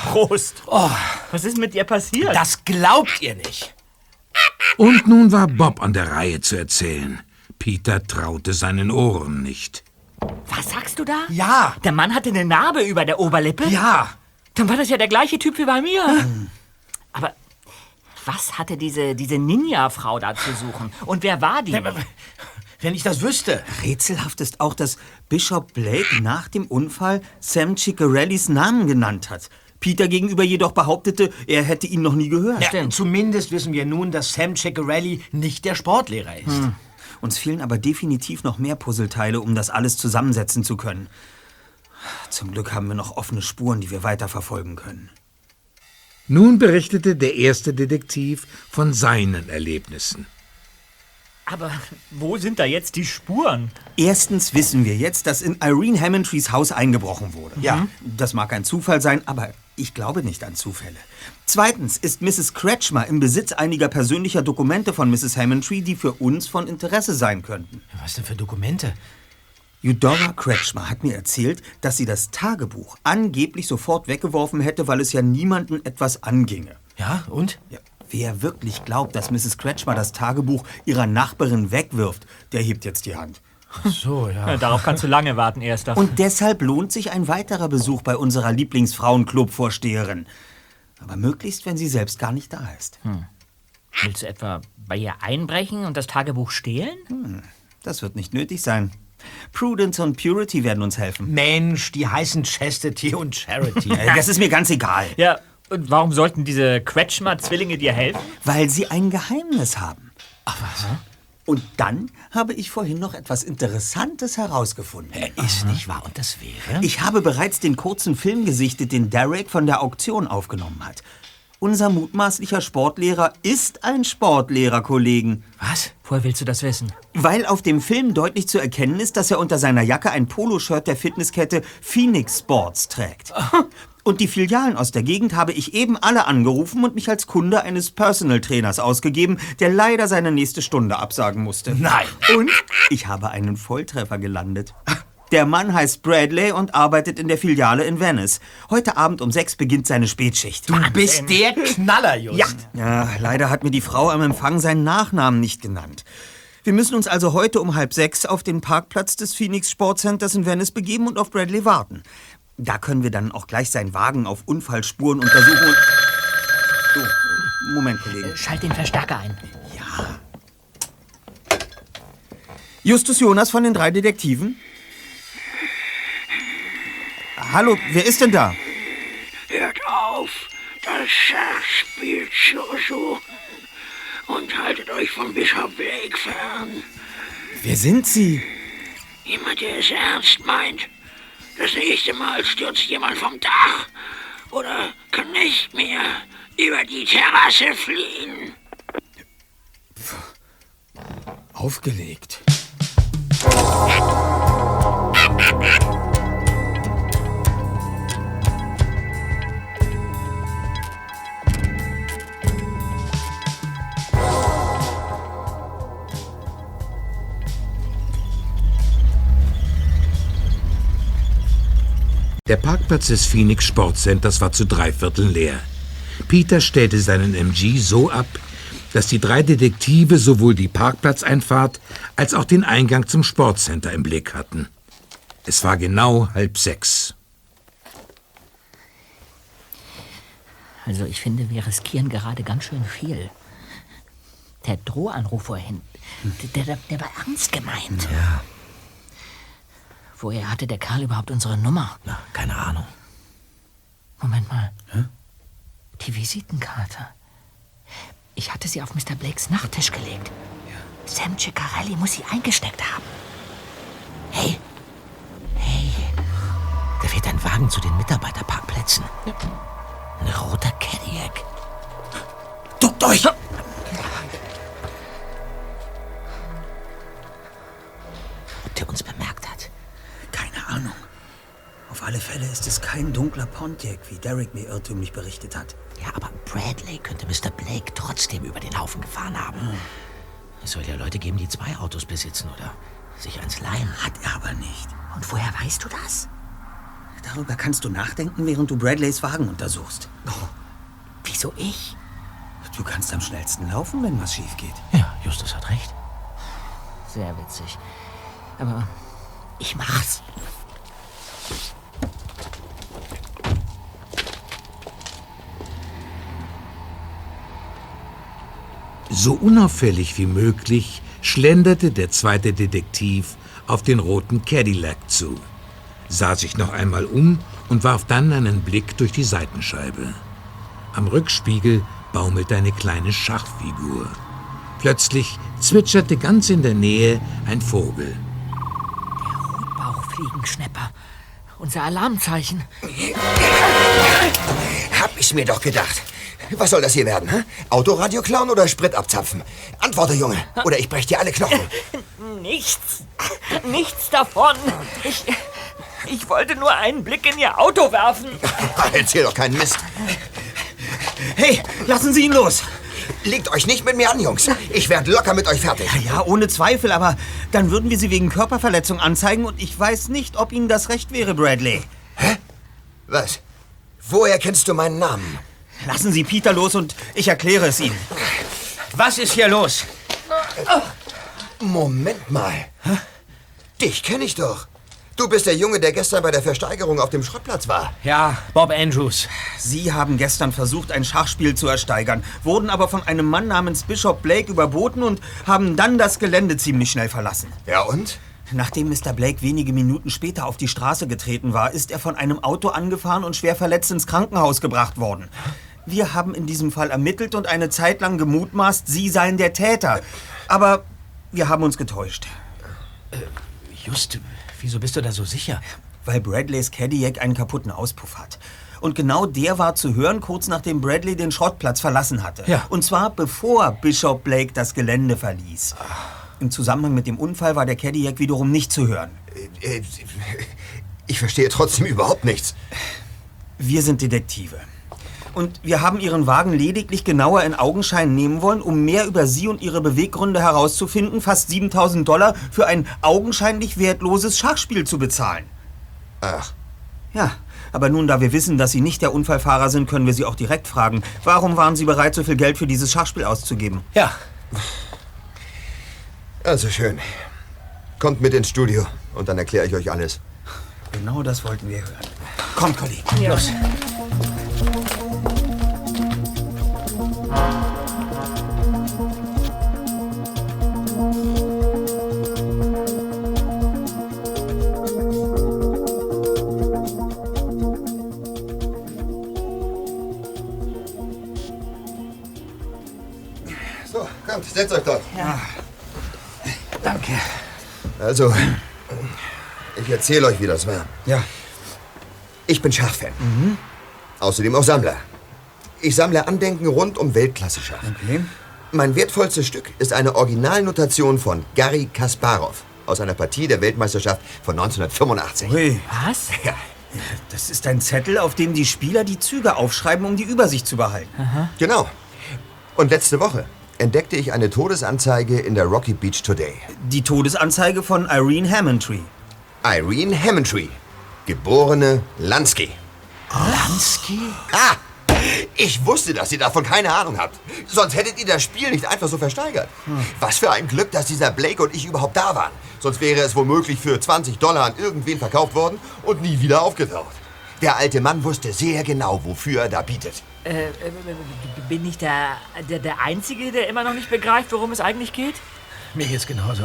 Prost. Was ist mit dir passiert? Das glaubt ihr nicht. Und nun war Bob an der Reihe zu erzählen. Peter traute seinen Ohren nicht. Was sagst du da? Ja. Der Mann hatte eine Narbe über der Oberlippe? Ja. Dann war das ja der gleiche Typ wie bei mir. Aber was hatte diese, diese Ninja-Frau da zu suchen? Und wer war die? Wenn ich das wüsste. Rätselhaft ist auch, dass Bishop Blake nach dem Unfall Sam Ciccarellis Namen genannt hat. Peter gegenüber jedoch behauptete, er hätte ihn noch nie gehört. Ja, zumindest wissen wir nun, dass Sam Ciccarelli nicht der Sportlehrer ist. Hm. Uns fehlen aber definitiv noch mehr Puzzleteile, um das alles zusammensetzen zu können. Zum Glück haben wir noch offene Spuren, die wir weiterverfolgen können. Nun berichtete der erste Detektiv von seinen Erlebnissen. Aber wo sind da jetzt die Spuren? Erstens wissen wir jetzt, dass in Irene Hammondtrees Haus eingebrochen wurde. Ja. Das mag ein Zufall sein, aber ich glaube nicht an Zufälle. Zweitens ist Mrs. Kretschmer im Besitz einiger persönlicher Dokumente von Mrs. Hammondtree, die für uns von Interesse sein könnten. Was denn für Dokumente? Eudora Kretschmer hat mir erzählt, dass sie das Tagebuch angeblich sofort weggeworfen hätte, weil es ja niemanden etwas anginge. Ja, und? Ja, wer wirklich glaubt, dass Mrs. Kretschmer das Tagebuch ihrer Nachbarin wegwirft, der hebt jetzt die Hand. Ach so, ja. Ja, darauf kannst du lange warten, Erster. Und deshalb lohnt sich ein weiterer Besuch bei unserer Lieblingsfrauenclub-Vorsteherin. Aber möglichst, wenn sie selbst gar nicht da ist. Hm. Willst du etwa bei ihr einbrechen und das Tagebuch stehlen? Hm, das wird nicht nötig sein. Prudence und Purity werden uns helfen. Mensch, die heißen Chastity und Charity. Äh, Das ist mir ganz egal. Ja, und warum sollten diese Quetschmer-Zwillinge dir helfen? Weil sie ein Geheimnis haben. Ach was? Und dann habe ich vorhin noch etwas Interessantes herausgefunden. Ist nicht wahr? Und das wäre? Ich habe bereits den kurzen Film gesichtet, den Derek von der Auktion aufgenommen hat. Unser mutmaßlicher Sportlehrer ist ein Sportlehrer, Kollegen. Was? Woher willst du das wissen? Weil auf dem Film deutlich zu erkennen ist, dass er unter seiner Jacke ein Poloshirt der Fitnesskette Phoenix Sports trägt. Und die Filialen aus der Gegend habe ich eben alle angerufen und mich als Kunde eines Personal Trainers ausgegeben, der leider seine nächste Stunde absagen musste. Nein. Und ich habe einen Volltreffer gelandet. Der Mann heißt Bradley und arbeitet in der Filiale in Venice. Heute Abend um sechs beginnt seine Spätschicht. Du bist der Knaller, Just. Ja. ja, leider hat mir die Frau am Empfang seinen Nachnamen nicht genannt. Wir müssen uns also heute um halb sechs auf den Parkplatz des Phoenix Sportcenters in Venice begeben und auf Bradley warten. Da können wir dann auch gleich seinen Wagen auf Unfallspuren untersuchen und... So, Moment, Kollege. Schalt den Verstärker ein. Justus Jonas von den drei Detektiven? Hallo, wer ist denn da? Hört auf, das Schachspiel Jojo. Und haltet euch von Bischof Blake fern. Wer sind Sie? Jemand, der es ernst meint. Das nächste Mal stürzt jemand vom Dach. Oder kann nicht mehr über die Terrasse fliehen. Aufgelegt. Der Parkplatz des Phoenix Sportcenters war zu drei Vierteln leer. Peter stellte seinen MG so ab, dass die drei Detektive sowohl die Parkplatzeinfahrt als auch den Eingang zum Sportcenter im Blick hatten. Es war genau halb sechs. Also ich finde, wir riskieren gerade ganz schön viel. Der Drohanruf vorhin, der, der, der war ernst gemeint. Ja. Woher hatte der Kerl überhaupt unsere Nummer? Na, keine Ahnung. Moment mal. Die Visitenkarte. Ich hatte sie auf Mr. Blakes Nachttisch gelegt. Sam Ciccarelli muss sie eingesteckt haben. Hey, Da fährt ein Wagen zu den Mitarbeiterparkplätzen. Ein roter Cadillac. Fälle ist es kein dunkler Pontiac, wie Derek mir irrtümlich berichtet hat. Ja, aber Bradley könnte Mr. Blake trotzdem über den Haufen gefahren haben. Es soll ja Leute geben, die zwei Autos besitzen oder sich eins leihen. Hat er aber nicht. Und woher weißt du das? Darüber kannst du nachdenken, während du Bradleys Wagen untersuchst. Wieso ich? Du kannst am schnellsten laufen, wenn was schief geht. Ja, Justus hat recht. Sehr witzig. Aber ich mach's. So unauffällig wie möglich schlenderte der zweite Detektiv auf den roten Cadillac zu, sah sich noch einmal um und warf dann einen Blick durch die Seitenscheibe. Am Rückspiegel baumelte eine kleine Schachfigur. Plötzlich zwitscherte ganz in der Nähe ein Vogel. Bauchfliegenschnepper. Unser Alarmzeichen. Hab ich mir doch gedacht. Was soll das hier werden? Hä? Autoradio klauen oder Sprit abzapfen? Antworte, Junge, oder ich brech dir alle Knochen. Nichts. Nichts davon. Ich, ich wollte nur einen Blick in Ihr Auto werfen. Erzähl doch keinen Mist. Hey, lassen Sie ihn los! Legt euch nicht mit mir an, Jungs. Ich werde locker mit euch fertig. Ja, ja, ohne Zweifel, aber dann würden wir Sie wegen Körperverletzung anzeigen und ich weiß nicht, ob Ihnen das recht wäre, Bradley. Was? Woher kennst du meinen Namen? Lassen Sie Peter los und ich erkläre es Ihnen. Was ist hier los? Moment mal. Dich kenne ich doch. Du bist der Junge, der gestern bei der Versteigerung auf dem Schrottplatz war. Ja, Bob Andrews. Sie haben gestern versucht, ein Schachspiel zu ersteigern, wurden aber von einem Mann namens Bishop Blake überboten und haben dann das Gelände ziemlich schnell verlassen. Ja und? Nachdem Mr. Blake wenige Minuten später auf die Straße getreten war, ist er von einem Auto angefahren und schwer verletzt ins Krankenhaus gebracht worden. Wir haben in diesem Fall ermittelt und eine Zeit lang gemutmaßt, Sie seien der Täter. Aber wir haben uns getäuscht. Just, wieso bist du da so sicher? Weil Bradleys Cadillac einen kaputten Auspuff hat. Und genau der war zu hören, kurz nachdem Bradley den Schrottplatz verlassen hatte. Ja. Und zwar bevor Bishop Blake das Gelände verließ. Im Zusammenhang mit dem Unfall war der Cadillac wiederum nicht zu hören. Äh, Ich verstehe trotzdem überhaupt nichts. Wir sind Detektive. Und wir haben Ihren Wagen lediglich genauer in Augenschein nehmen wollen, um mehr über Sie und Ihre Beweggründe herauszufinden, fast 7000 Dollar für ein augenscheinlich wertloses Schachspiel zu bezahlen. Ach. Ja, aber nun, da wir wissen, dass Sie nicht der Unfallfahrer sind, können wir Sie auch direkt fragen. Warum waren Sie bereit, so viel Geld für dieses Schachspiel auszugeben? Ja. Also schön. Kommt mit ins Studio und dann erkläre ich euch alles. Genau das wollten wir hören. Kommt, Kollegen. Ja. Los. Setzt euch dort. Ja. Danke. Also, ich erzähle euch, wie das war. Ja. Ich bin Schachfan. Außerdem auch Sammler. Ich sammle Andenken rund um Weltklasse-Schach. Okay. Mein wertvollstes Stück ist eine Originalnotation von Garry Kasparov aus einer Partie der Weltmeisterschaft von 1985. Hui. Was? Ja. Das ist ein Zettel, auf dem die Spieler die Züge aufschreiben, um die Übersicht zu behalten. Genau. Und letzte Woche entdeckte ich eine Todesanzeige in der Rocky Beach Today. Die Todesanzeige von Irene Hammondtree. Irene Hammondtree, geborene Lansky. Lansky? Ah! Ich wusste, dass ihr davon keine Ahnung habt. Sonst hättet ihr das Spiel nicht einfach so versteigert. Was für ein Glück, dass dieser Blake und ich überhaupt da waren. Sonst wäre es womöglich für 20 Dollar an irgendwen verkauft worden und nie wieder aufgetaucht. Der alte Mann wusste sehr genau, wofür er da bietet. Äh, äh, bin ich der, der, der Einzige, der immer noch nicht begreift, worum es eigentlich geht? Mir geht's genauso.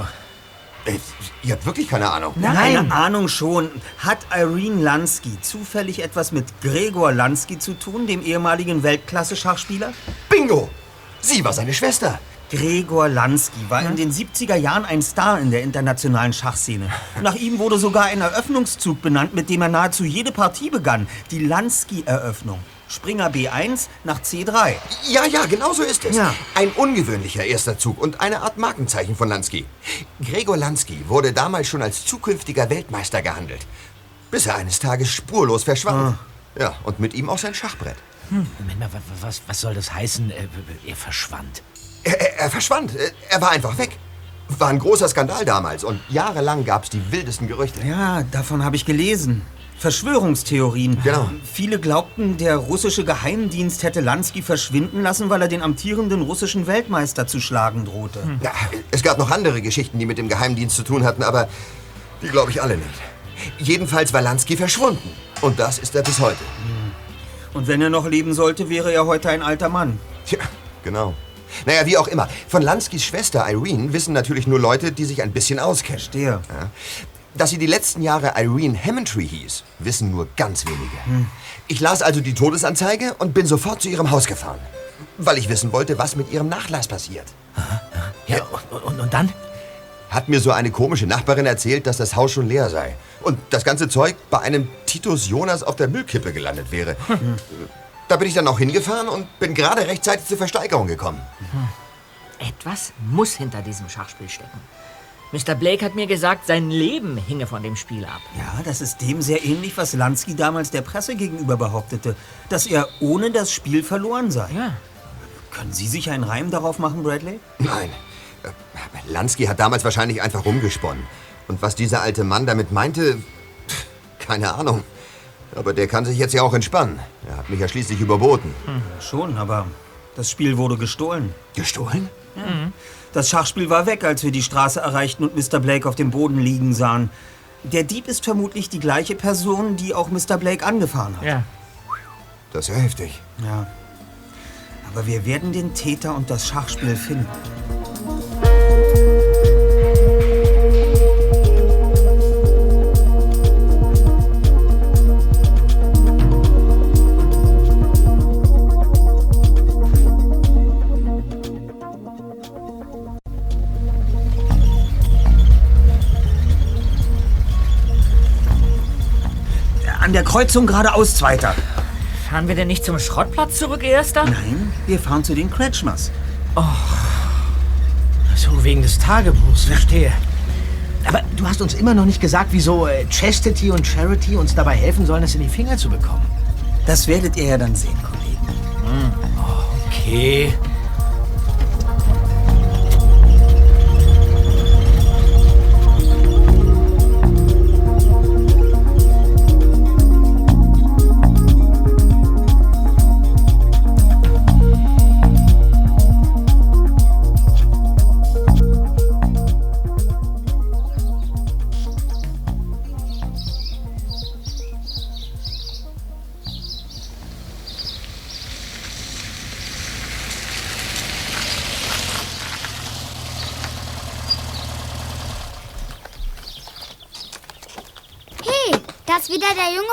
Äh, Ihr habt wirklich keine Ahnung. Eine Ahnung schon. Hat Irene Lansky zufällig etwas mit Gregor Lansky zu tun, dem ehemaligen Weltklasse-Schachspieler? Bingo! Sie war seine Schwester. Gregor Lansky war in den 70er Jahren ein Star in der internationalen Schachszene. Nach ihm wurde sogar ein Eröffnungszug benannt, mit dem er nahezu jede Partie begann. Die Lansky-Eröffnung. Springer B1 nach C3. Ja, ja, genau so ist es. Ja. Ein ungewöhnlicher erster Zug und eine Art Markenzeichen von Lansky. Gregor Lansky wurde damals schon als zukünftiger Weltmeister gehandelt. Bis er eines Tages spurlos verschwand. Ja, und mit ihm auch sein Schachbrett. Hm. Moment mal, wa- wa- was, was soll das heißen? Äh, Er verschwand. Er, er, er verschwand. Er war einfach weg. War ein großer Skandal damals und jahrelang gab es die wildesten Gerüchte. Ja, davon habe ich gelesen. Verschwörungstheorien. Genau. Viele glaubten, der russische Geheimdienst hätte Lansky verschwinden lassen, weil er den amtierenden russischen Weltmeister zu schlagen drohte. Ja, es gab noch andere Geschichten, die mit dem Geheimdienst zu tun hatten, aber die glaube ich alle nicht. Jedenfalls war Lansky verschwunden. Und das ist er bis heute. Und wenn er noch leben sollte, wäre er heute ein alter Mann. Tja, genau. Naja, wie auch immer. Von Lanskys Schwester Irene wissen natürlich nur Leute, die sich ein bisschen auskennen. Verstehe. Ja. Dass sie die letzten Jahre Irene Hammondtree hieß, wissen nur ganz wenige. Ich las also die Todesanzeige und bin sofort zu ihrem Haus gefahren. Weil ich wissen wollte, was mit ihrem Nachlass passiert. Ja, und, und, und dann? Hat mir so eine komische Nachbarin erzählt, dass das Haus schon leer sei. Und das ganze Zeug bei einem Titus Jonas auf der Müllkippe gelandet wäre. Da bin ich dann auch hingefahren und bin gerade rechtzeitig zur Versteigerung gekommen. Etwas muss hinter diesem Schachspiel stecken. Mr. Blake hat mir gesagt, sein Leben hinge von dem Spiel ab. Ja, das ist dem sehr ähnlich, was Lansky damals der Presse gegenüber behauptete. Dass er ohne das Spiel verloren sei. Ja. Können Sie sich einen Reim darauf machen, Bradley? Nein. Äh, Lansky hat damals wahrscheinlich einfach rumgesponnen. Und was dieser alte Mann damit meinte, keine Ahnung. Aber der kann sich jetzt ja auch entspannen. Er hat mich ja schließlich überboten. Hm, schon, aber das Spiel wurde gestohlen. Gestohlen? Ja. Das Schachspiel war weg, als wir die Straße erreichten und Mr. Blake auf dem Boden liegen sahen. Der Dieb ist vermutlich die gleiche Person, die auch Mr. Blake angefahren hat. Ja. Das ist ja heftig. Ja. Aber wir werden den Täter und das Schachspiel finden. An der Kreuzung geradeaus, Zweiter. Fahren wir denn nicht zum Schrottplatz zurück, Erster? Nein, wir fahren zu den Kretschmers. Oh. So, wegen des Tagebuchs, verstehe. Aber du hast uns immer noch nicht gesagt, wieso äh, Chastity und Charity uns dabei helfen sollen, es in die Finger zu bekommen. Das werdet ihr ja dann sehen, Kollegen. Hm. Okay.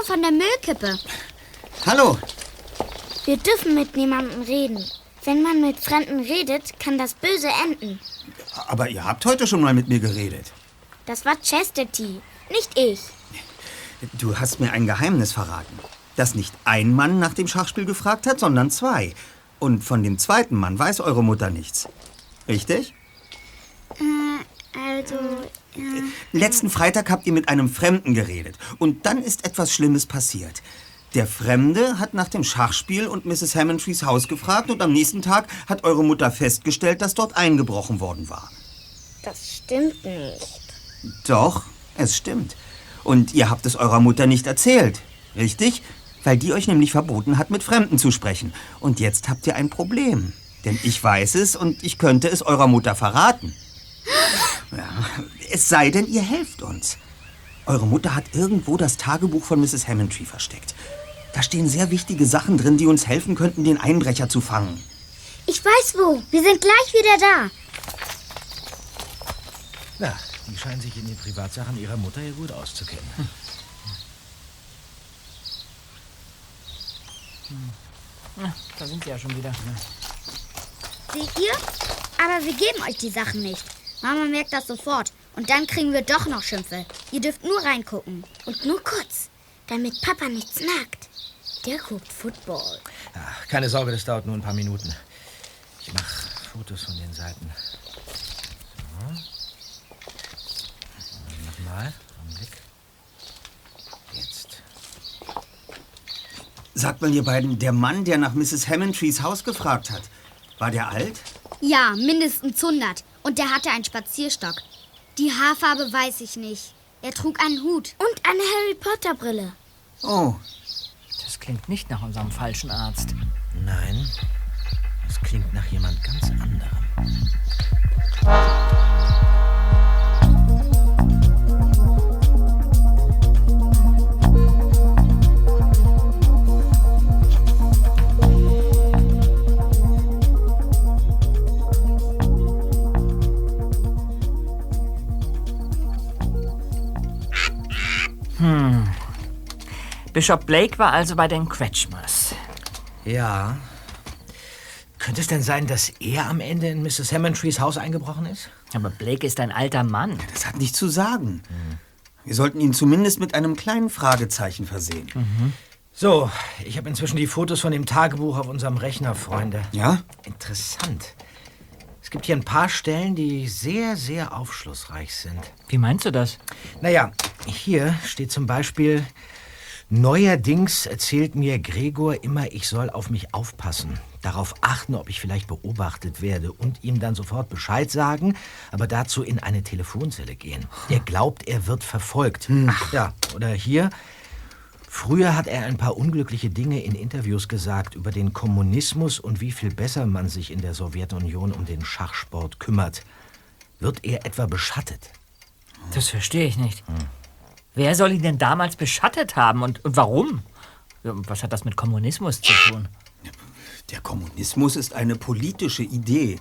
Junge von der Müllkippe. Hallo. Wir dürfen mit niemandem reden. Wenn man mit Fremden redet, kann das böse enden. Aber ihr habt heute schon mal mit mir geredet. Das war Chastity, nicht ich. Du hast mir ein Geheimnis verraten. Dass nicht ein Mann nach dem Schachspiel gefragt hat, sondern zwei. Und von dem zweiten Mann weiß eure Mutter nichts. Richtig? Äh, also, ja. Letzten Freitag habt ihr mit einem Fremden geredet. Und dann ist etwas Schlimmes passiert. Der Fremde hat nach dem Schachspiel und Mrs. Hammondtrees Haus gefragt und am nächsten Tag hat eure Mutter festgestellt, dass dort eingebrochen worden war. Das stimmt nicht. Doch, es stimmt. Und ihr habt es eurer Mutter nicht erzählt, richtig? Weil die euch nämlich verboten hat, mit Fremden zu sprechen. Und jetzt habt ihr ein Problem. Denn ich weiß es und ich könnte es eurer Mutter verraten. Ja, es sei denn, ihr helft uns. Eure Mutter hat irgendwo das Tagebuch von Mrs. Hammondtree versteckt. Da stehen sehr wichtige Sachen drin, die uns helfen könnten, den Einbrecher zu fangen. Ich weiß wo. Wir sind gleich wieder da. Na, die scheinen sich in den Privatsachen ihrer Mutter ja gut auszukennen. Ja, da sind sie ja schon wieder. Seht ihr? Aber wir geben euch die Sachen nicht. Mama merkt das sofort. Und dann kriegen wir doch noch Schimpfe. Ihr dürft nur reingucken. Und nur kurz. Damit Papa nichts merkt. Der guckt Football. Ach, keine Sorge, das dauert nur ein paar Minuten. Ich mache Fotos von den Seiten. So. Nochmal. Augenblick. Jetzt. Sagt mal, ihr beiden, der Mann, der nach Mrs. Hammondtrees Haus gefragt hat, war der alt? Ja, mindestens 100. Und der hatte einen Spazierstock. Die Haarfarbe weiß ich nicht. Er trug einen Hut und eine Harry Potter Brille. Oh. Das klingt nicht nach unserem falschen Arzt. Nein, das klingt nach jemand ganz anderem. Hm. Bishop Blake war also bei den Kretschmers. Ja. Könnte es denn sein, dass er am Ende in Mrs. Hammondtrees Haus eingebrochen ist? Aber Blake ist ein alter Mann. Das hat nichts zu sagen. Wir sollten ihn zumindest mit einem kleinen Fragezeichen versehen. So, ich habe inzwischen die Fotos von dem Tagebuch auf unserem Rechner, Freunde. Ja? Interessant. Es gibt hier ein paar Stellen, die sehr, sehr aufschlussreich sind. Wie meinst du das? Naja, hier steht zum Beispiel, neuerdings erzählt mir Gregor immer, ich soll auf mich aufpassen, darauf achten, ob ich vielleicht beobachtet werde und ihm dann sofort Bescheid sagen, aber dazu in eine Telefonzelle gehen. Er glaubt, er wird verfolgt. Ach ja, oder hier, Früher hat er ein paar unglückliche Dinge in Interviews gesagt über den Kommunismus und wie viel besser man sich in der Sowjetunion um den Schachsport kümmert. Wird er etwa beschattet? Das verstehe ich nicht. Wer soll ihn denn damals beschattet haben und, und warum? Was hat das mit Kommunismus zu tun? Der Kommunismus ist eine politische Idee.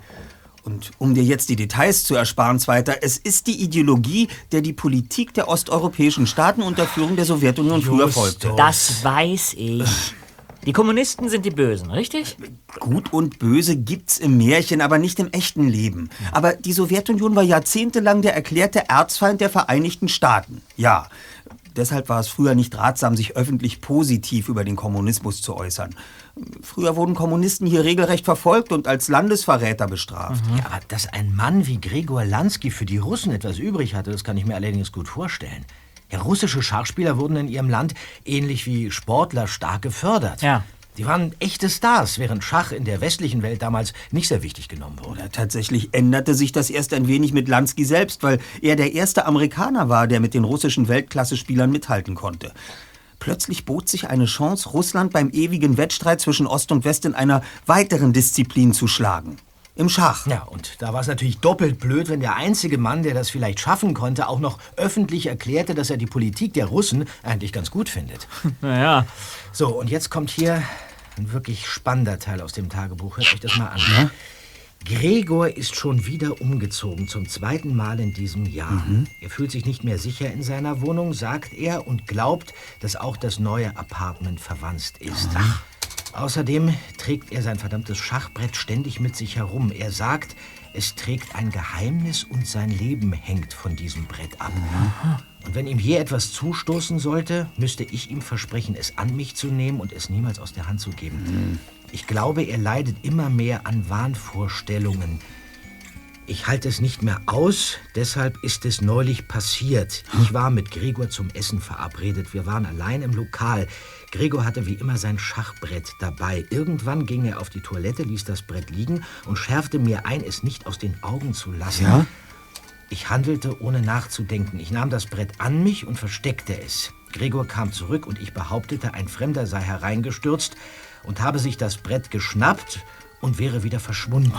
Und um dir jetzt die Details zu ersparen, Zweiter, es ist die Ideologie, der die Politik der osteuropäischen Staaten unter Führung der Sowjetunion früher folgte. Das weiß ich. Die Kommunisten sind die Bösen, richtig? Gut und Böse gibt's im Märchen, aber nicht im echten Leben. Aber die Sowjetunion war jahrzehntelang der erklärte Erzfeind der Vereinigten Staaten. Ja, deshalb war es früher nicht ratsam, sich öffentlich positiv über den Kommunismus zu äußern. Früher wurden Kommunisten hier regelrecht verfolgt und als Landesverräter bestraft. Ja, aber dass ein Mann wie Gregor Lansky für die Russen etwas übrig hatte, das kann ich mir allerdings gut vorstellen. Ja, russische Schachspieler wurden in ihrem Land ähnlich wie Sportler stark gefördert. Ja. Die waren echte Stars, während Schach in der westlichen Welt damals nicht sehr wichtig genommen wurde. Ja, tatsächlich änderte sich das erst ein wenig mit Lansky selbst, weil er der erste Amerikaner war, der mit den russischen Weltklasse-Spielern mithalten konnte. Plötzlich bot sich eine Chance, Russland beim ewigen Wettstreit zwischen Ost und West in einer weiteren Disziplin zu schlagen. Im Schach. Ja, und da war es natürlich doppelt blöd, wenn der einzige Mann, der das vielleicht schaffen konnte, auch noch öffentlich erklärte, dass er die Politik der Russen eigentlich ganz gut findet. Naja. So, und jetzt kommt hier ein wirklich spannender Teil aus dem Tagebuch. Hört euch das mal an. Ja? Gregor ist schon wieder umgezogen, zum zweiten Mal in diesem Jahr. Er fühlt sich nicht mehr sicher in seiner Wohnung, sagt er, und glaubt, dass auch das neue Apartment verwanzt ist. Außerdem trägt er sein verdammtes Schachbrett ständig mit sich herum. Er sagt, es trägt ein Geheimnis und sein Leben hängt von diesem Brett ab. Und wenn ihm je etwas zustoßen sollte, müsste ich ihm versprechen, es an mich zu nehmen und es niemals aus der Hand zu geben. Ich glaube, er leidet immer mehr an Wahnvorstellungen. Ich halte es nicht mehr aus, deshalb ist es neulich passiert. Ich war mit Gregor zum Essen verabredet. Wir waren allein im Lokal. Gregor hatte wie immer sein Schachbrett dabei. Irgendwann ging er auf die Toilette, ließ das Brett liegen und schärfte mir ein, es nicht aus den Augen zu lassen. Ja? Ich handelte ohne nachzudenken. Ich nahm das Brett an mich und versteckte es. Gregor kam zurück und ich behauptete, ein Fremder sei hereingestürzt und habe sich das Brett geschnappt und wäre wieder verschwunden.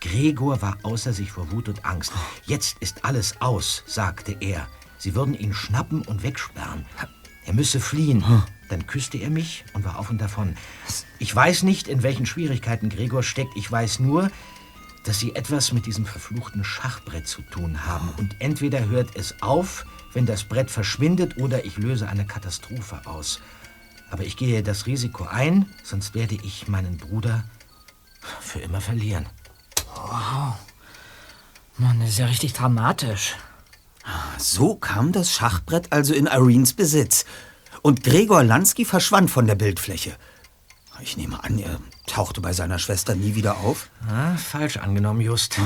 Gregor war außer sich vor Wut und Angst. Jetzt ist alles aus, sagte er. Sie würden ihn schnappen und wegsperren. Er müsse fliehen. Dann küsste er mich und war auf und davon. Ich weiß nicht, in welchen Schwierigkeiten Gregor steckt. Ich weiß nur, dass sie etwas mit diesem verfluchten Schachbrett zu tun haben. Und entweder hört es auf, wenn das Brett verschwindet, oder ich löse eine Katastrophe aus. Aber ich gehe das Risiko ein, sonst werde ich meinen Bruder für immer verlieren. Wow. Mann, das ist ja richtig dramatisch. So kam das Schachbrett also in Irenes Besitz. Und Gregor Lansky verschwand von der Bildfläche. Ich nehme an, er tauchte bei seiner Schwester nie wieder auf. Ah, falsch angenommen, Just.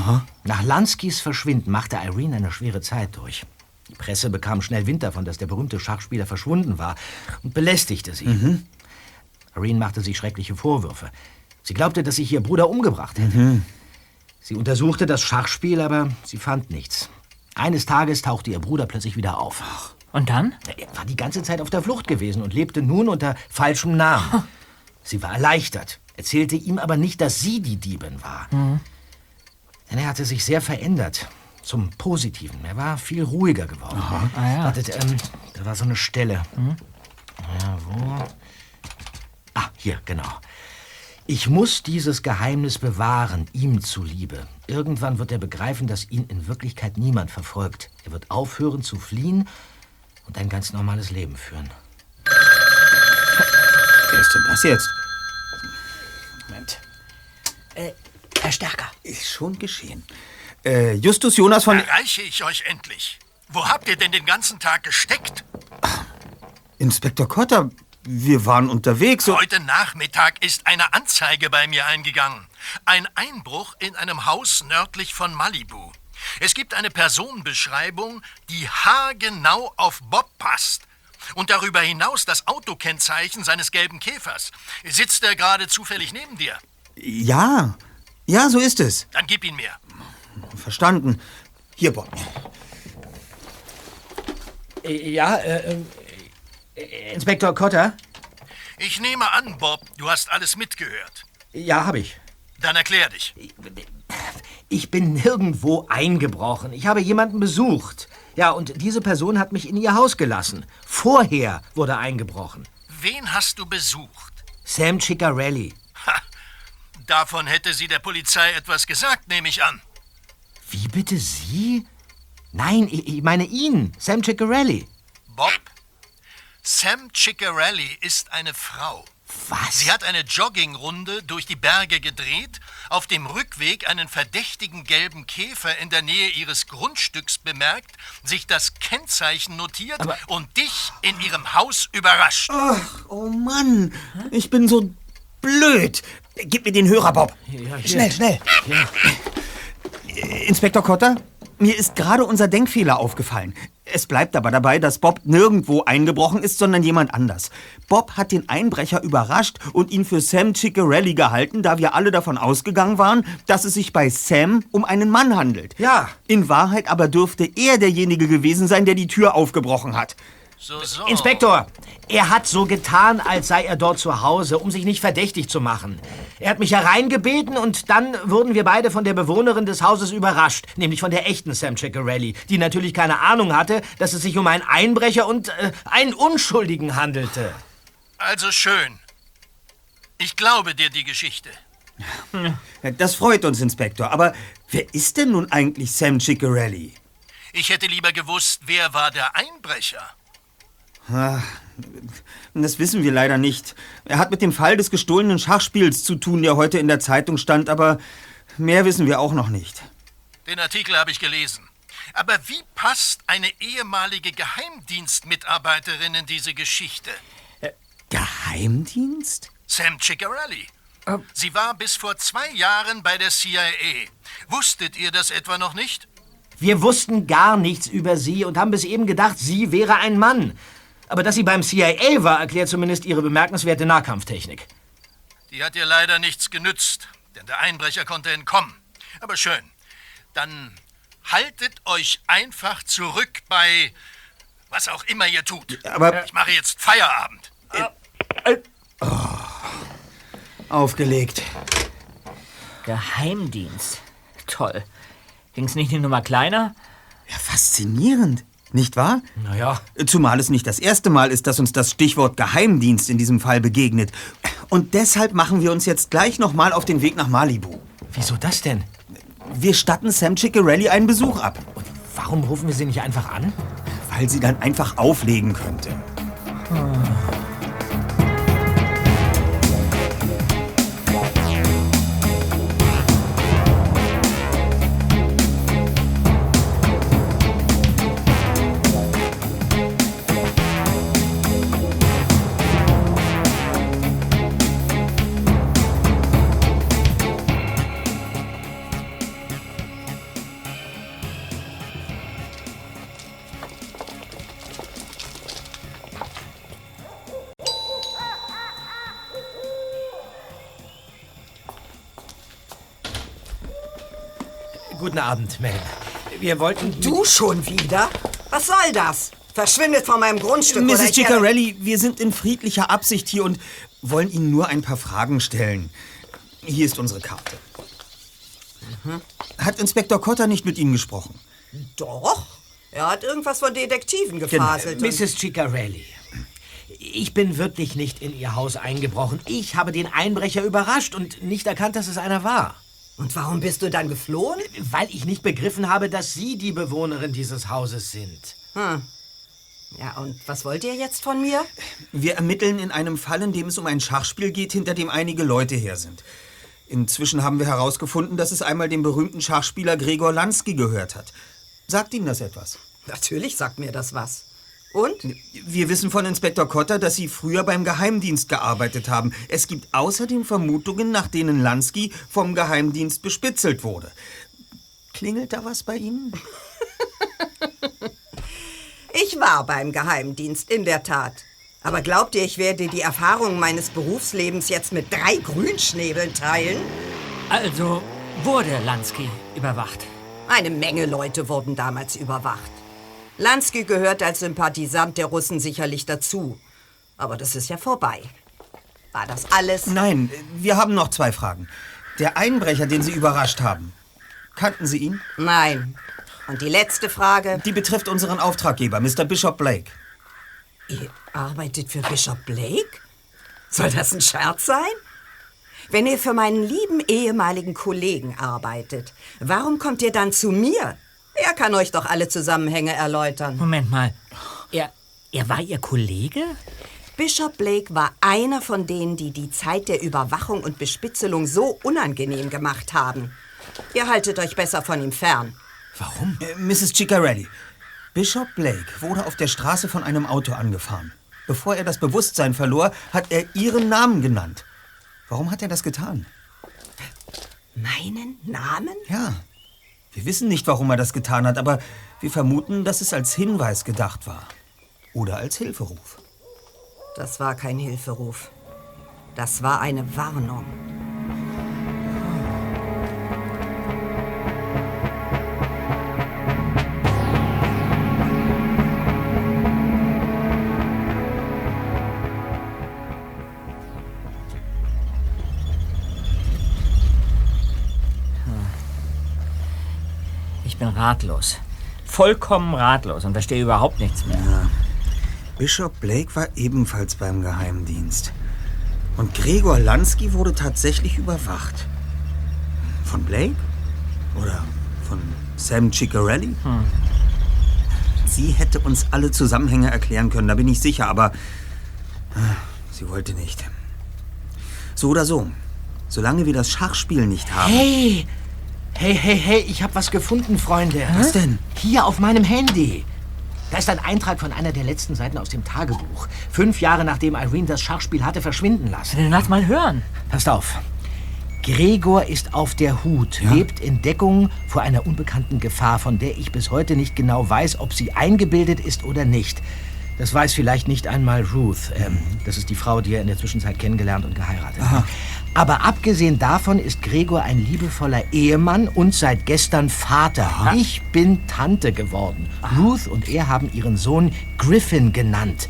Nach Lanskys Verschwinden machte Irene eine schwere Zeit durch. Die Presse bekam schnell Wind davon, dass der berühmte Schachspieler verschwunden war und belästigte sie. Irene machte sich schreckliche Vorwürfe. Sie glaubte, dass sich ihr Bruder umgebracht hätte. Sie untersuchte das Schachspiel, aber sie fand nichts. Eines Tages tauchte ihr Bruder plötzlich wieder auf. Und dann? Er war die ganze Zeit auf der Flucht gewesen und lebte nun unter falschem Namen. Sie war erleichtert, erzählte ihm aber nicht, dass sie die Diebin war. Denn er hatte sich sehr verändert. Zum Positiven. Er war viel ruhiger geworden. Ah, ja. Wartet, ähm, da war so eine Stelle. Ja, wo? Ah, hier, genau. Ich muss dieses Geheimnis bewahren, ihm zuliebe. Irgendwann wird er begreifen, dass ihn in Wirklichkeit niemand verfolgt. Er wird aufhören zu fliehen und ein ganz normales Leben führen. Wer ist denn das jetzt? Moment. Äh, Herr Stärker. Ist schon geschehen. Äh, Justus Jonas von... Erreiche ich euch endlich? Wo habt ihr denn den ganzen Tag gesteckt? Inspektor Cotter, wir waren unterwegs und... Heute Nachmittag ist eine Anzeige bei mir eingegangen. Ein Einbruch in einem Haus nördlich von Malibu. Es gibt eine Personenbeschreibung, die haargenau auf Bob passt. Und darüber hinaus das Autokennzeichen seines gelben Käfers. Sitzt er gerade zufällig neben dir? Ja, ja, so ist es. Dann gib ihn mir. Verstanden. Hier, Bob. Ja, äh, äh, Inspektor Cotter? Ich nehme an, Bob, du hast alles mitgehört. Ja, habe ich. Dann erklär dich. Ich bin nirgendwo eingebrochen. Ich habe jemanden besucht. Ja, und diese Person hat mich in ihr Haus gelassen. Vorher wurde eingebrochen. Wen hast du besucht? Sam Ciccarelli. Davon hätte sie der Polizei etwas gesagt, nehme ich an. Wie bitte Sie? Nein, ich, ich meine ihn, Sam Ciccarelli. Bob, Sam Ciccarelli ist eine Frau. Was? Sie hat eine Joggingrunde durch die Berge gedreht, auf dem Rückweg einen verdächtigen gelben Käfer in der Nähe ihres Grundstücks bemerkt, sich das Kennzeichen notiert und dich in ihrem Haus überrascht. Ach, oh Mann, ich bin so blöd. Gib mir den Hörer, Bob. Schnell, schnell. Äh, Inspektor Kotter, mir ist gerade unser Denkfehler aufgefallen. Es bleibt aber dabei, dass Bob nirgendwo eingebrochen ist, sondern jemand anders. Bob hat den Einbrecher überrascht und ihn für Sam Ciccarelli gehalten, da wir alle davon ausgegangen waren, dass es sich bei Sam um einen Mann handelt. Ja. In Wahrheit aber dürfte er derjenige gewesen sein, der die Tür aufgebrochen hat. So, so. Inspektor, er hat so getan, als sei er dort zu Hause, um sich nicht verdächtig zu machen. Er hat mich hereingebeten und dann wurden wir beide von der Bewohnerin des Hauses überrascht, nämlich von der echten Sam Ciccarelli, die natürlich keine Ahnung hatte, dass es sich um einen Einbrecher und äh, einen Unschuldigen handelte. Also schön. Ich glaube dir die Geschichte. Das freut uns, Inspektor. Aber wer ist denn nun eigentlich Sam Ciccarelli? Ich hätte lieber gewusst, wer war der Einbrecher. Ah, Das wissen wir leider nicht. Er hat mit dem Fall des gestohlenen Schachspiels zu tun, der heute in der Zeitung stand, aber mehr wissen wir auch noch nicht. Den Artikel habe ich gelesen. Aber wie passt eine ehemalige Geheimdienstmitarbeiterin in diese Geschichte? Geheimdienst? Sam Ciccarelli. Sie war bis vor zwei Jahren bei der CIA. Wusstet ihr das etwa noch nicht? Wir wussten gar nichts über sie und haben bis eben gedacht, sie wäre ein Mann. Aber dass sie beim CIA war, erklärt zumindest ihre bemerkenswerte Nahkampftechnik. Die hat ihr leider nichts genützt, denn der Einbrecher konnte entkommen. Aber schön. Dann haltet euch einfach zurück bei was auch immer ihr tut. Aber- ich mache jetzt Feierabend. Aufgelegt. Geheimdienst. Toll. Ging's nicht eine Nummer kleiner? Ja, faszinierend. Nicht wahr? Naja. Zumal es nicht das erste Mal ist, dass uns das Stichwort Geheimdienst in diesem Fall begegnet. Und deshalb machen wir uns jetzt gleich nochmal auf den Weg nach Malibu. Wieso das denn? Wir statten Sam Ciccarelli einen Besuch ab. Warum rufen wir sie nicht einfach an? Weil sie dann einfach auflegen könnte. Guten Abend, Madame. Wir wollten... Du schon wieder? Was soll das? Verschwindet von meinem Grundstück Mrs. Ciccarelli, wir sind in friedlicher Absicht hier und wollen Ihnen nur ein paar Fragen stellen. Hier ist unsere Karte. Hat Inspektor Cotter nicht mit Ihnen gesprochen? Doch. Er hat irgendwas von Detektiven gefaselt. und- Mrs. Ciccarelli, ich bin wirklich nicht in Ihr Haus eingebrochen. Ich habe den Einbrecher überrascht und nicht erkannt, dass es einer war. Und warum bist du dann geflohen? Weil ich nicht begriffen habe, dass Sie die Bewohnerin dieses Hauses sind. Hm. Ja, und was wollt ihr jetzt von mir? Wir ermitteln in einem Fall, in dem es um ein Schachspiel geht, hinter dem einige Leute her sind. Inzwischen haben wir herausgefunden, dass es einmal dem berühmten Schachspieler Gregor Lansky gehört hat. Sagt Ihnen das etwas? Natürlich sagt mir das was. Und? Wir wissen von Inspektor Kotter, dass Sie früher beim Geheimdienst gearbeitet haben. Es gibt außerdem Vermutungen, nach denen Lansky vom Geheimdienst bespitzelt wurde. Klingelt da was bei Ihnen? Ich war beim Geheimdienst, in der Tat. Aber glaubt ihr, ich werde die Erfahrungen meines Berufslebens jetzt mit drei Grünschnäbeln teilen? Also wurde Lansky überwacht. Eine Menge Leute wurden damals überwacht. Lansky gehört als Sympathisant der Russen sicherlich dazu. Aber das ist ja vorbei. War das alles? Nein, wir haben noch zwei Fragen. Der Einbrecher, den Sie überrascht haben, kannten Sie ihn? Nein. Und die letzte Frage? Die betrifft unseren Auftraggeber, Mr. Bishop Blake. Ihr arbeitet für Bishop Blake? Soll das ein Scherz sein? Wenn ihr für meinen lieben ehemaligen Kollegen arbeitet, warum kommt ihr dann zu mir? Er kann euch doch alle Zusammenhänge erläutern. Moment mal. Er, er war Ihr Kollege? Bishop Blake war einer von denen, die die Zeit der Überwachung und Bespitzelung so unangenehm gemacht haben. Ihr haltet euch besser von ihm fern. Warum? Äh, Mrs. Ciccarelli, Bishop Blake wurde auf der Straße von einem Auto angefahren. Bevor er das Bewusstsein verlor, hat er Ihren Namen genannt. Warum hat er das getan? Meinen Namen? Ja. Wir wissen nicht, warum er das getan hat, aber wir vermuten, dass es als Hinweis gedacht war. Oder als Hilferuf. Das war kein Hilferuf. Das war eine Warnung. Ratlos. Vollkommen ratlos und verstehe überhaupt nichts mehr. Ja. Bishop Blake war ebenfalls beim Geheimdienst. Und Gregor Lansky wurde tatsächlich überwacht. Von Blake? Oder von Sam Ciccarelli? Hm. Sie hätte uns alle Zusammenhänge erklären können, da bin ich sicher, aber ah, sie wollte nicht. So oder so, solange wir das Schachspiel nicht haben. Hey! Hey, hey, hey, ich habe was gefunden, Freunde. Was denn? Hier auf meinem Handy. Da ist ein Eintrag von einer der letzten Seiten aus dem Tagebuch. Fünf Jahre nachdem Irene das Schachspiel hatte verschwinden lassen. Dann lass mal hören. Passt auf. Gregor ist auf der Hut, lebt in Deckung vor einer unbekannten Gefahr, von der ich bis heute nicht genau weiß, ob sie eingebildet ist oder nicht. Das weiß vielleicht nicht einmal Ruth. Ähm, das ist die Frau, die er in der Zwischenzeit kennengelernt und geheiratet hat. Aber abgesehen davon ist Gregor ein liebevoller Ehemann und seit gestern Vater. Ich bin Tante geworden. Ruth und er haben ihren Sohn Griffin genannt.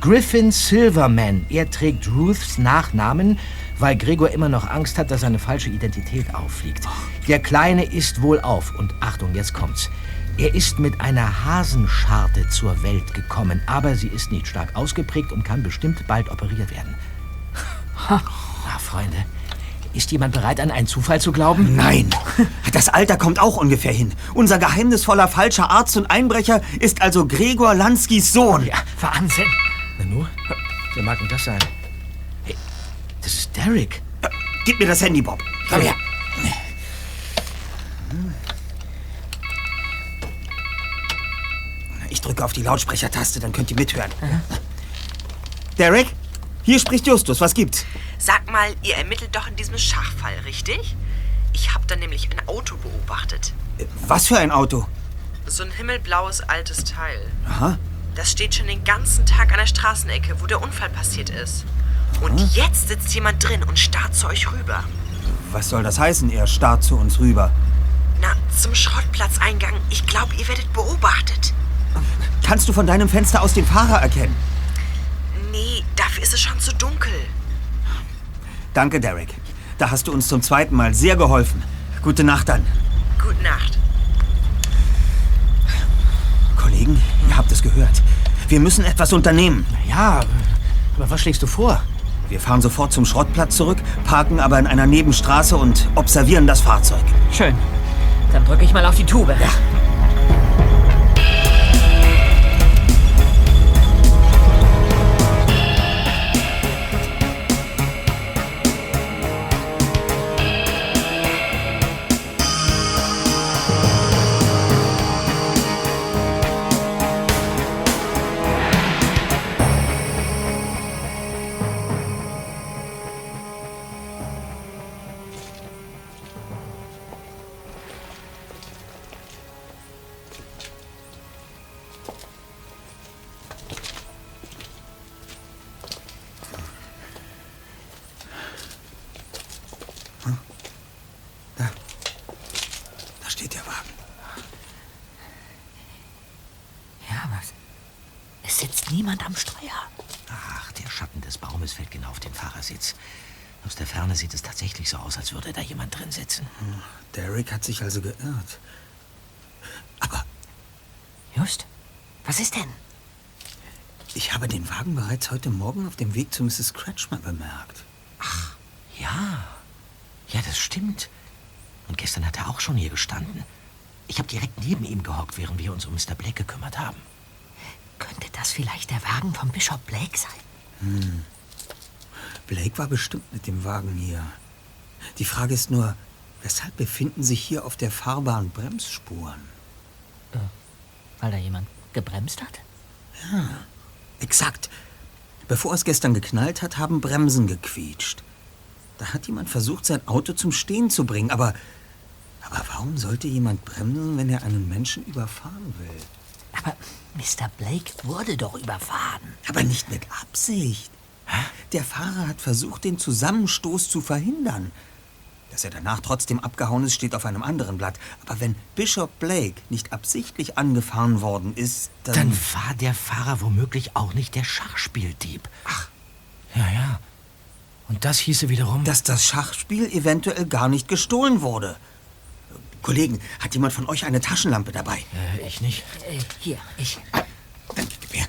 Griffin Silverman. Er trägt Ruths Nachnamen, weil Gregor immer noch Angst hat, dass seine falsche Identität auffliegt. Der Kleine ist wohlauf. Und Achtung, jetzt kommt's. Er ist mit einer Hasenscharte zur Welt gekommen, aber sie ist nicht stark ausgeprägt und kann bestimmt bald operiert werden. Na, Freunde, ist jemand bereit, an einen Zufall zu glauben? Nein, das Alter kommt auch ungefähr hin. Unser geheimnisvoller falscher Arzt und Einbrecher ist also Gregor Lanskys Sohn. Ja, Wahnsinn. Nanu, wer mag denn das sein? Hey, das ist Derek. Gib mir das Handy, Bob. Komm her. Ich drücke auf die Lautsprechertaste, dann könnt ihr mithören. Derek, hier spricht Justus. Was gibt's? Sag mal, ihr ermittelt doch in diesem Schachfall, richtig? Ich habe da nämlich ein Auto beobachtet. Was für ein Auto? So ein himmelblaues altes Teil. Aha. Das steht schon den ganzen Tag an der Straßenecke, wo der Unfall passiert ist. Und jetzt sitzt jemand drin und starrt zu euch rüber. Was soll das heißen? Er starrt zu uns rüber. Na, zum Schrottplatzeingang. Ich glaube, ihr werdet beobachtet. Kannst du von deinem Fenster aus den Fahrer erkennen? Nee, dafür ist es schon zu dunkel. Danke, Derek. Da hast du uns zum zweiten Mal sehr geholfen. Gute Nacht dann. Gute Nacht. Kollegen, ihr habt es gehört. Wir müssen etwas unternehmen. Ja, aber was schlägst du vor? Wir fahren sofort zum Schrottplatz zurück, parken aber in einer Nebenstraße und observieren das Fahrzeug. Schön. Dann drücke ich mal auf die Tube. Ja. Heute Morgen auf dem Weg zu Mrs. Kretschmer bemerkt. Ja, ja, das stimmt. Und gestern hat er auch schon hier gestanden. Ich habe direkt neben ihm gehockt, während wir uns um Mr. Blake gekümmert haben. Könnte das vielleicht der Wagen von Bishop Blake sein? Hm. Blake war bestimmt mit dem Wagen hier. Die Frage ist nur, weshalb befinden sich hier auf der Fahrbahn Bremsspuren? Weil da jemand gebremst hat? Ja, exakt. Bevor es gestern geknallt hat, haben Bremsen gequietscht. Da hat jemand versucht, sein Auto zum Stehen zu bringen, aber. Aber warum sollte jemand bremsen, wenn er einen Menschen überfahren will? Aber Mr. Blake wurde doch überfahren. Aber nicht mit Absicht. Der Fahrer hat versucht, den Zusammenstoß zu verhindern. Dass er danach trotzdem abgehauen ist, steht auf einem anderen Blatt. Aber wenn Bishop Blake nicht absichtlich angefahren worden ist, dann... Dann war der Fahrer womöglich auch nicht der Schachspieldieb. Ach. Ja, ja. Und das hieße wiederum... Dass das Schachspiel eventuell gar nicht gestohlen wurde. Kollegen, hat jemand von euch eine Taschenlampe dabei? Äh, ich nicht. Äh, hier, ich. Dann gib her.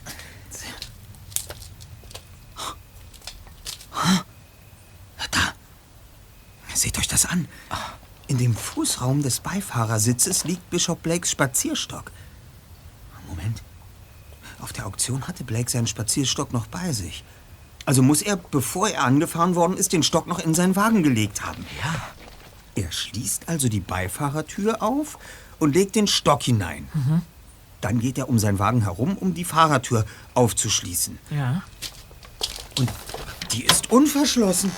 Da. Seht euch das an. In dem Fußraum des Beifahrersitzes liegt Bishop Blakes Spazierstock. Moment. Auf der Auktion hatte Blake seinen Spazierstock noch bei sich. Also muss er, bevor er angefahren worden ist, den Stock noch in seinen Wagen gelegt haben. Ja. Er schließt also die Beifahrertür auf und legt den Stock hinein. Mhm. Dann geht er um seinen Wagen herum, um die Fahrertür aufzuschließen. Ja. Und die ist unverschlossen.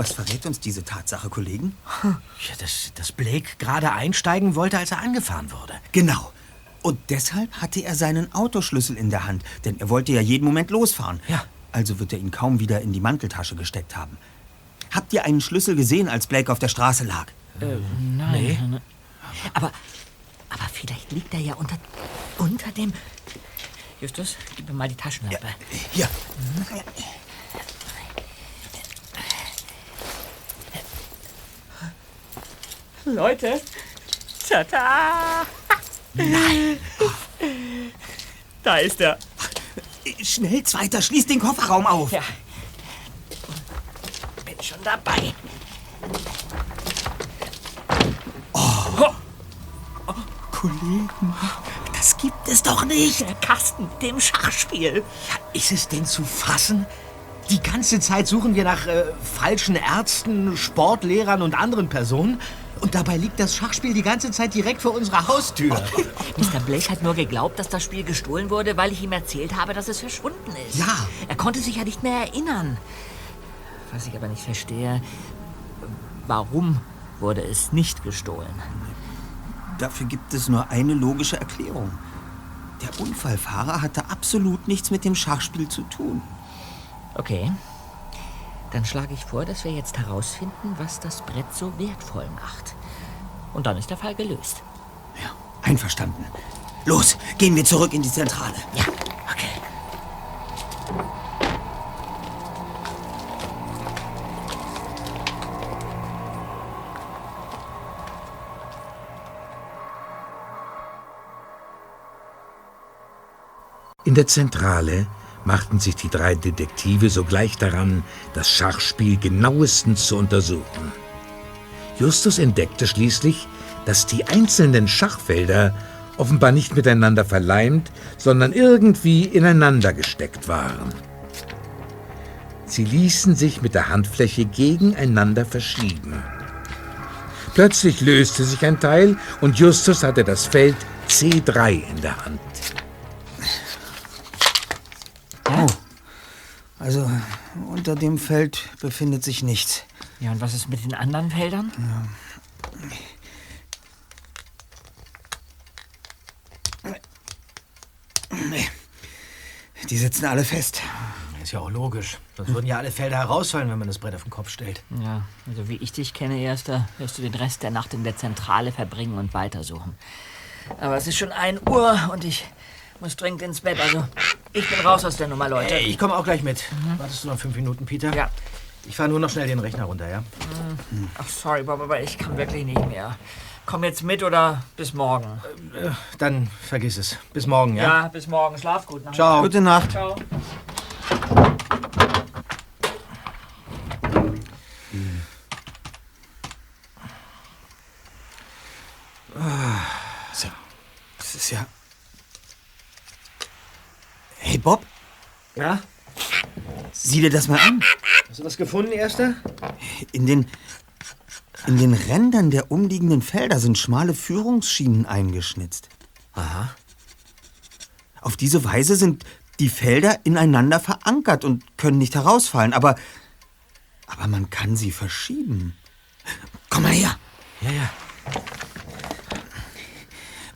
Was verrät uns diese Tatsache, Kollegen? Ja, dass, dass Blake gerade einsteigen wollte, als er angefahren wurde. Genau. Und deshalb hatte er seinen Autoschlüssel in der Hand, denn er wollte ja jeden Moment losfahren. Ja. Also wird er ihn kaum wieder in die Manteltasche gesteckt haben. Habt ihr einen Schlüssel gesehen, als Blake auf der Straße lag? Äh, nein. Aber, aber vielleicht liegt er ja unter, unter dem... Justus, gib mir mal die Taschenlampe. Hier. Leute. Tada! Nein. Da ist er. Schnell, Zweiter, schließ den Kofferraum auf. Ja. Bin schon dabei. Oh. Kollegen, das gibt es doch nicht. Der Kasten mit dem Schachspiel. Ja, ist es denn zu fassen? Die ganze Zeit suchen wir nach äh, falschen Ärzten, Sportlehrern und anderen Personen. Und dabei liegt das Schachspiel die ganze Zeit direkt vor unserer Haustür. Mr. Blake hat nur geglaubt, dass das Spiel gestohlen wurde, weil ich ihm erzählt habe, dass es verschwunden ist. Ja. Er konnte sich ja nicht mehr erinnern. Was ich aber nicht verstehe, warum wurde es nicht gestohlen? Dafür gibt es nur eine logische Erklärung. Der Unfallfahrer hatte absolut nichts mit dem Schachspiel zu tun. Okay. Dann schlage ich vor, dass wir jetzt herausfinden, was das Brett so wertvoll macht. Und dann ist der Fall gelöst. Ja, einverstanden. Los, gehen wir zurück in die Zentrale. Ja, okay. In der Zentrale machten sich die drei Detektive sogleich daran, das Schachspiel genauestens zu untersuchen. Justus entdeckte schließlich, dass die einzelnen Schachfelder offenbar nicht miteinander verleimt, sondern irgendwie ineinander gesteckt waren. Sie ließen sich mit der Handfläche gegeneinander verschieben. Plötzlich löste sich ein Teil und Justus hatte das Feld C3 in der Hand. Unter dem Feld befindet sich nichts. Ja, und was ist mit den anderen Feldern? Ja. Die sitzen alle fest. Ist ja auch logisch. Sonst würden ja alle Felder herausfallen, wenn man das Brett auf den Kopf stellt. Ja, also wie ich dich kenne, Erster, wirst du den Rest der Nacht in der Zentrale verbringen und weitersuchen. Aber es ist schon 1 Uhr und ich muss dringend ins Bett. Also, ich bin raus aus der Nummer, Leute. Hey, ich komme auch gleich mit. Wartest du noch fünf Minuten, Peter? Ja. Ich fahre nur noch schnell den Rechner runter, ja? Ach, sorry, Bob, aber ich kann wirklich nicht mehr. Komm jetzt mit oder bis morgen? Äh, Dann vergiss es. Bis morgen, ja? Ja, bis morgen. Schlaf gut. Nacht. Ciao. Gute Nacht. Ciao. So, das ist ja. Hey, Bob? Ja? Sieh dir das mal an. Hast du was gefunden, Erster? In den, in den Rändern der umliegenden Felder sind schmale Führungsschienen eingeschnitzt. Aha. Auf diese Weise sind die Felder ineinander verankert und können nicht herausfallen, aber, aber man kann sie verschieben. Komm mal her. Ja, ja.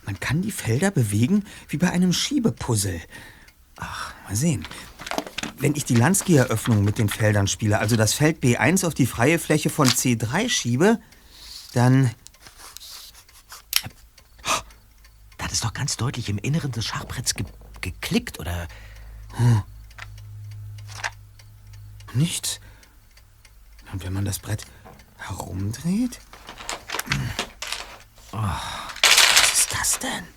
Man kann die Felder bewegen wie bei einem Schiebepuzzle. Ach, mal sehen. Wenn ich die Lansky-Eröffnung mit den Feldern spiele, also das Feld B1 auf die freie Fläche von C3 schiebe, dann... Da hat es doch ganz deutlich im Inneren des Schachbretts ge geklickt, oder? Hm. Nichts. Und wenn man das Brett herumdreht? Oh, was ist das denn?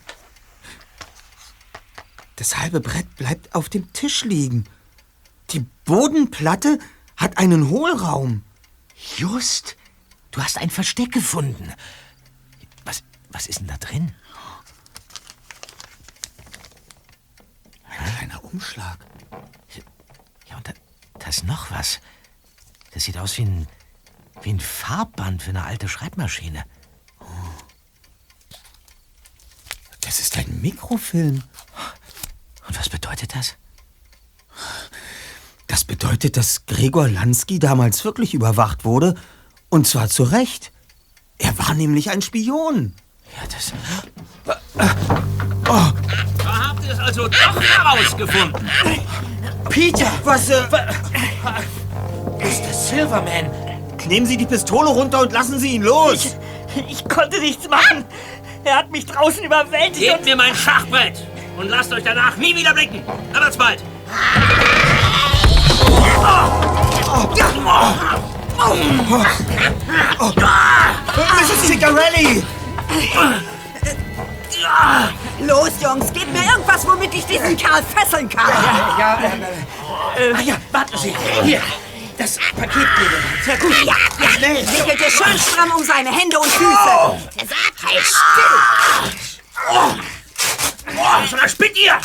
Das halbe Brett bleibt auf dem Tisch liegen. Die Bodenplatte hat einen Hohlraum. Just. Du hast ein Versteck gefunden. Was, was ist denn da drin? Ein kleiner Umschlag. Ja, und da, da ist noch was. Das sieht aus wie ein, wie ein Farbband für eine alte Schreibmaschine. Das ist ein Mikrofilm. Und was bedeutet das? Das bedeutet, dass Gregor Lansky damals wirklich überwacht wurde. Und zwar zu Recht. Er war nämlich ein Spion. Ja, das. Da habt ihr es also doch herausgefunden. Peter, was. Äh, Mr. Silverman. Nehmen Sie die Pistole runter und lassen Sie ihn los. Ich, ich konnte nichts machen. Er hat mich draußen überwältigt. Gebt mir mein Schachbrett und lasst euch danach nie wieder blicken. Dann wird's bald. Mrs. Cigarelli! Los, Jungs, gebt mir irgendwas, womit ich diesen Kerl fesseln kann. Ja, äh, ach ja, warten Sie. Hier, das Paketkleber. Sehr gut. Ja, ja. Schnell. Wickelt ihr schön stramm um seine Hände und Füße. Der sagt, halt still. Oh, so da spinnt ihr!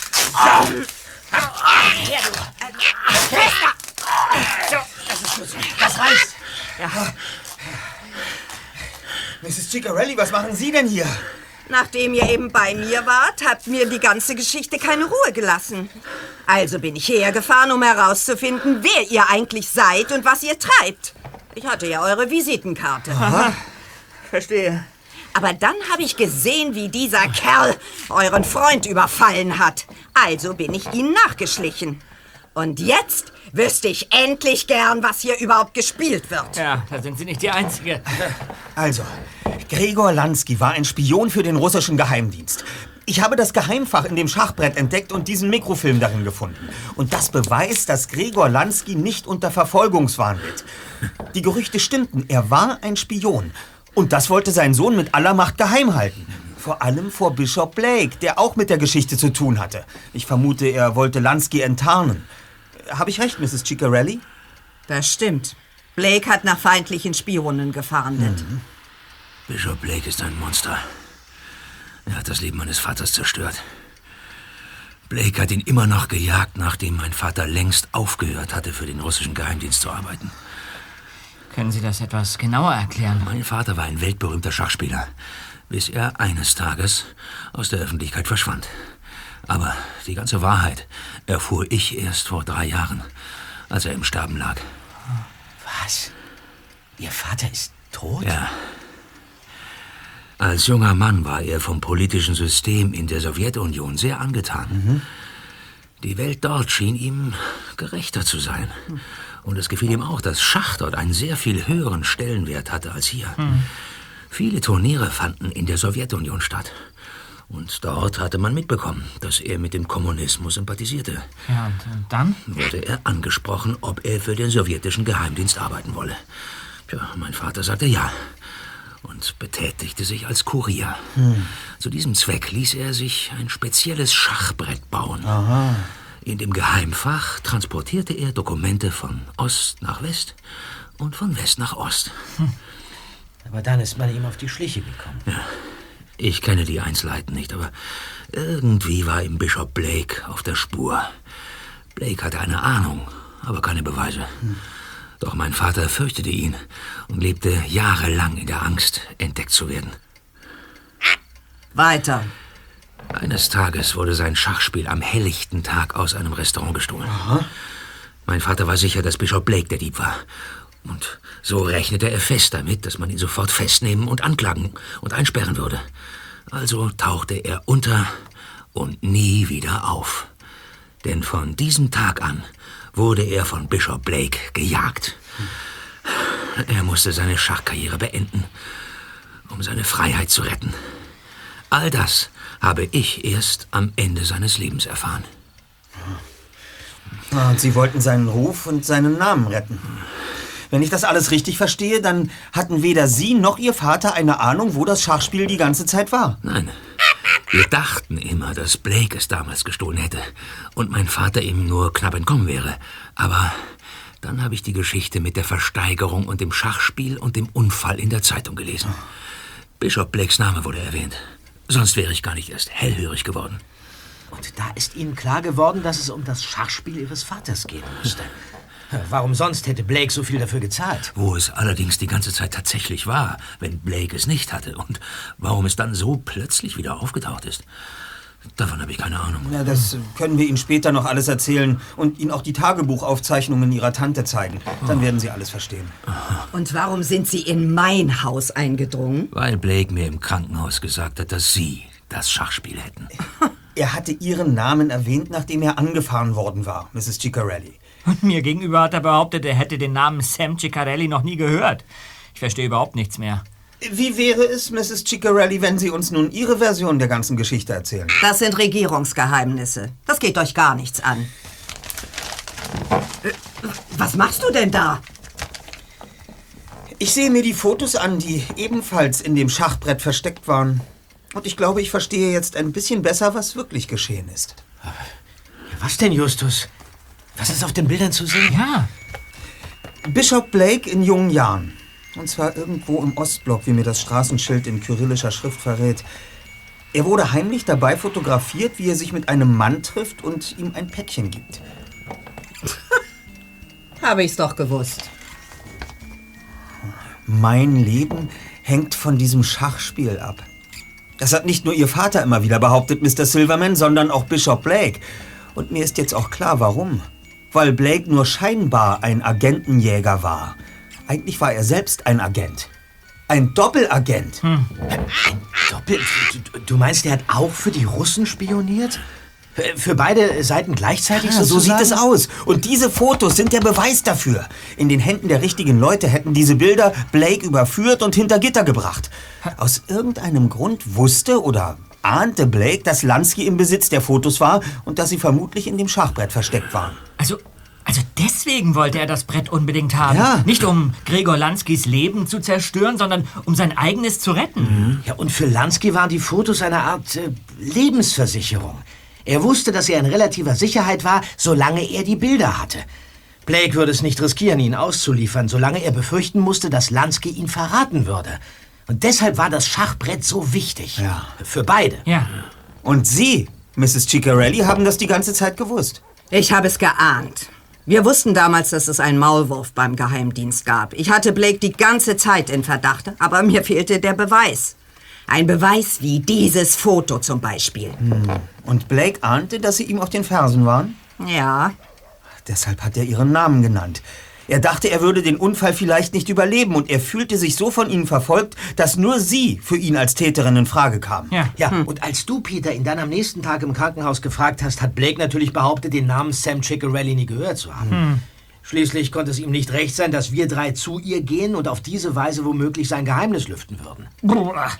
Das reicht. Mrs. Cigarelli, was machen Sie denn hier? Nachdem ihr eben bei mir wart, habt mir die ganze Geschichte keine Ruhe gelassen. Also bin ich hergefahren, um herauszufinden, wer ihr eigentlich seid und was ihr treibt. Ich hatte ja eure Visitenkarte. Aha. Verstehe. Aber dann habe ich gesehen, wie dieser Kerl euren Freund überfallen hat. Also bin ich ihnen nachgeschlichen. Und jetzt wüsste ich endlich gern, was hier überhaupt gespielt wird. Ja, da sind Sie nicht die Einzige. Also, Gregor Lansky war ein Spion für den russischen Geheimdienst. Ich habe das Geheimfach in dem Schachbrett entdeckt und diesen Mikrofilm darin gefunden. Und das beweist, dass Gregor Lansky nicht unter Verfolgungswahn litt. Die Gerüchte stimmten, er war ein Spion. Und das wollte sein Sohn mit aller Macht geheim halten. Vor allem vor Bishop Blake, der auch mit der Geschichte zu tun hatte. Ich vermute, er wollte Lansky enttarnen. Habe ich recht, Mrs. Ciccarelli? Das stimmt. Blake hat nach feindlichen Spionen gefahndet. Bishop Blake ist ein Monster. Er hat das Leben meines Vaters zerstört. Blake hat ihn immer noch gejagt, nachdem mein Vater längst aufgehört hatte, für den russischen Geheimdienst zu arbeiten. Können Sie das etwas genauer erklären? Mein Vater war ein weltberühmter Schachspieler, bis er eines Tages aus der Öffentlichkeit verschwand. Aber die ganze Wahrheit erfuhr ich erst vor drei Jahren, als er im Sterben lag. Was? Ihr Vater ist tot? Ja. Als junger Mann war er vom politischen System in der Sowjetunion sehr angetan. Die Welt dort schien ihm gerechter zu sein. Und es gefiel ihm auch, dass Schach dort einen sehr viel höheren Stellenwert hatte als hier. Viele Turniere fanden in der Sowjetunion statt. Und dort hatte man mitbekommen, dass er mit dem Kommunismus sympathisierte. Ja, und, und dann? Wurde er angesprochen, ob er für den sowjetischen Geheimdienst arbeiten wolle. Tja, mein Vater sagte ja und betätigte sich als Kurier. Hm. Zu diesem Zweck ließ er sich ein spezielles Schachbrett bauen. Aha. In dem Geheimfach transportierte er Dokumente von Ost nach West und von West nach Ost. Aber dann ist man ihm auf die Schliche gekommen. Ja. Ich kenne die Einzelheiten nicht, aber irgendwie war ihm Bishop Blake auf der Spur. Blake hatte eine Ahnung, aber keine Beweise. Doch mein Vater fürchtete ihn und lebte jahrelang in der Angst, entdeckt zu werden. Weiter. Eines Tages wurde sein Schachspiel am helllichten Tag aus einem Restaurant gestohlen. Mein Vater war sicher, dass Bischof Blake der Dieb war. Und so rechnete er fest damit, dass man ihn sofort festnehmen und anklagen und einsperren würde. Also tauchte er unter und nie wieder auf. Denn von diesem Tag an wurde er von Bischof Blake gejagt. Er musste seine Schachkarriere beenden, um seine Freiheit zu retten. All das habe ich erst am Ende seines Lebens erfahren. Ah, Und Sie wollten seinen Ruf und seinen Namen retten. Wenn ich das alles richtig verstehe, dann hatten weder Sie noch Ihr Vater eine Ahnung, wo das Schachspiel die ganze Zeit war. Nein. Wir dachten immer, dass Blake es damals gestohlen hätte und mein Vater ihm nur knapp entkommen wäre. Aber dann habe ich die Geschichte mit der Versteigerung und dem Schachspiel und dem Unfall in der Zeitung gelesen. Bischof Blakes Name wurde erwähnt. Sonst wäre ich gar nicht erst hellhörig geworden. Und da ist Ihnen klar geworden, dass es um das Schachspiel Ihres Vaters gehen musste. Warum sonst hätte Blake so viel dafür gezahlt? Wo es allerdings die ganze Zeit tatsächlich war, wenn Blake es nicht hatte. Und warum es dann so plötzlich wieder aufgetaucht ist. Davon habe ich keine Ahnung. Ja, das können wir Ihnen später noch alles erzählen und Ihnen auch die Tagebuchaufzeichnungen Ihrer Tante zeigen. Dann werden Sie alles verstehen. Und warum sind Sie in mein Haus eingedrungen? Weil Blake mir im Krankenhaus gesagt hat, dass Sie das Schachspiel hätten. Er hatte Ihren Namen erwähnt, nachdem er angefahren worden war, Mrs. Ciccarelli. Und mir gegenüber hat er behauptet, er hätte den Namen Sam Ciccarelli noch nie gehört. Ich verstehe überhaupt nichts mehr. Wie wäre es, Mrs. Ciccarelli, wenn Sie uns nun Ihre Version der ganzen Geschichte erzählen? Das sind Regierungsgeheimnisse. Das geht euch gar nichts an. Äh, Was machst du denn da? Ich sehe mir die Fotos an, die ebenfalls in dem Schachbrett versteckt waren. Und ich glaube, ich verstehe jetzt ein bisschen besser, was wirklich geschehen ist. Was denn, Justus? Was ist auf den Bildern zu sehen? Ja. Bishop Blake in jungen Jahren. Und zwar irgendwo im Ostblock, wie mir das Straßenschild in kyrillischer Schrift verrät. Er wurde heimlich dabei fotografiert, wie er sich mit einem Mann trifft und ihm ein Päckchen gibt. Habe ich's doch gewusst. Mein Leben hängt von diesem Schachspiel ab. Das hat nicht nur Ihr Vater immer wieder behauptet, Mr. Silverman, sondern auch Bishop Blake. Und mir ist jetzt auch klar, warum. Weil Blake nur scheinbar ein Agentenjäger war. Eigentlich war er selbst ein Agent. Ein Doppelagent. Doppel. Du, du meinst, er hat auch für die Russen spioniert? Für beide Seiten gleichzeitig Ja, so sieht es aus. Und diese Fotos sind der Beweis dafür. In den Händen der richtigen Leute hätten diese Bilder Blake überführt und hinter Gitter gebracht. Aus irgendeinem Grund wusste oder ahnte Blake, dass Lansky im Besitz der Fotos war und dass sie vermutlich in dem Schachbrett versteckt waren. Also, also deswegen wollte er das Brett unbedingt haben. Ja. Nicht um Gregor Lanskis Leben zu zerstören, sondern um sein eigenes zu retten. Ja, und für Lansky waren die Fotos eine Art äh, Lebensversicherung. Er wusste, dass er in relativer Sicherheit war, solange er die Bilder hatte. Blake würde es nicht riskieren, ihn auszuliefern, solange er befürchten musste, dass Lansky ihn verraten würde. Und deshalb war das Schachbrett so wichtig. Ja. Für beide. Ja. Und Sie, Mrs. Ciccarelli, haben das die ganze Zeit gewusst. Ich habe es geahnt. Wir wussten damals, dass es einen Maulwurf beim Geheimdienst gab. Ich hatte Blake die ganze Zeit in Verdacht, aber mir fehlte der Beweis. Ein Beweis wie dieses Foto zum Beispiel. Und Blake ahnte, dass Sie ihm auf den Fersen waren? Ja. Deshalb hat er Ihren Namen genannt. Er dachte, er würde den Unfall vielleicht nicht überleben und er fühlte sich so von Ihnen verfolgt, dass nur Sie für ihn als Täterin in Frage kamen. Ja. Ja, und als du, Peter, ihn dann am nächsten Tag im Krankenhaus gefragt hast, hat Blake natürlich behauptet, den Namen Sam Ciccarelli nie gehört zu haben. Hm. Schließlich konnte es ihm nicht recht sein, dass wir drei zu ihr gehen und auf diese Weise womöglich sein Geheimnis lüften würden. Boah,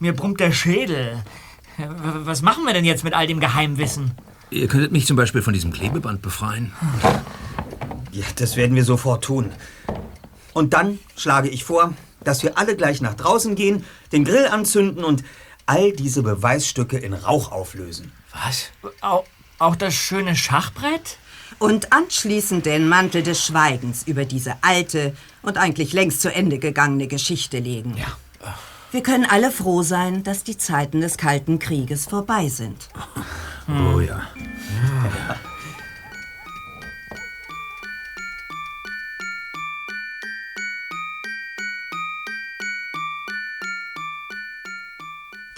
mir brummt der Schädel. Was machen wir denn jetzt mit all dem Geheimwissen? Ihr könntet mich zum Beispiel von diesem Klebeband befreien. Ja, das werden wir sofort tun. Und dann schlage ich vor, dass wir alle gleich nach draußen gehen, den Grill anzünden und all diese Beweisstücke in Rauch auflösen. Was? Auch, auch das schöne Schachbrett? Und anschließend den Mantel des Schweigens über diese alte und eigentlich längst zu Ende gegangene Geschichte legen. Ja. Wir können alle froh sein, dass die Zeiten des Kalten Krieges vorbei sind. Oh ja.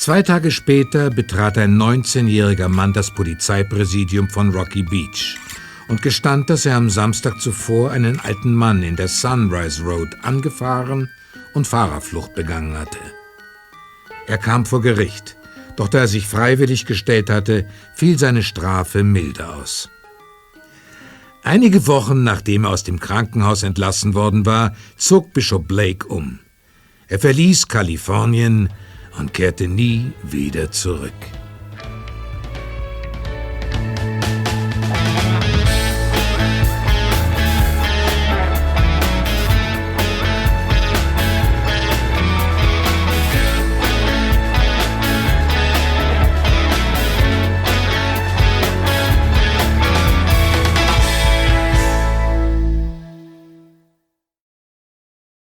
Zwei Tage später betrat ein 19-jähriger Mann das Polizeipräsidium von Rocky Beach und gestand, dass er am Samstag zuvor einen alten Mann in der Sunrise Road angefahren und Fahrerflucht begangen hatte. Er kam vor Gericht, doch da er sich freiwillig gestellt hatte, fiel seine Strafe milde aus. Einige Wochen nachdem er aus dem Krankenhaus entlassen worden war, zog Bishop Blake um. Er verließ Kalifornien und kehrte nie wieder zurück.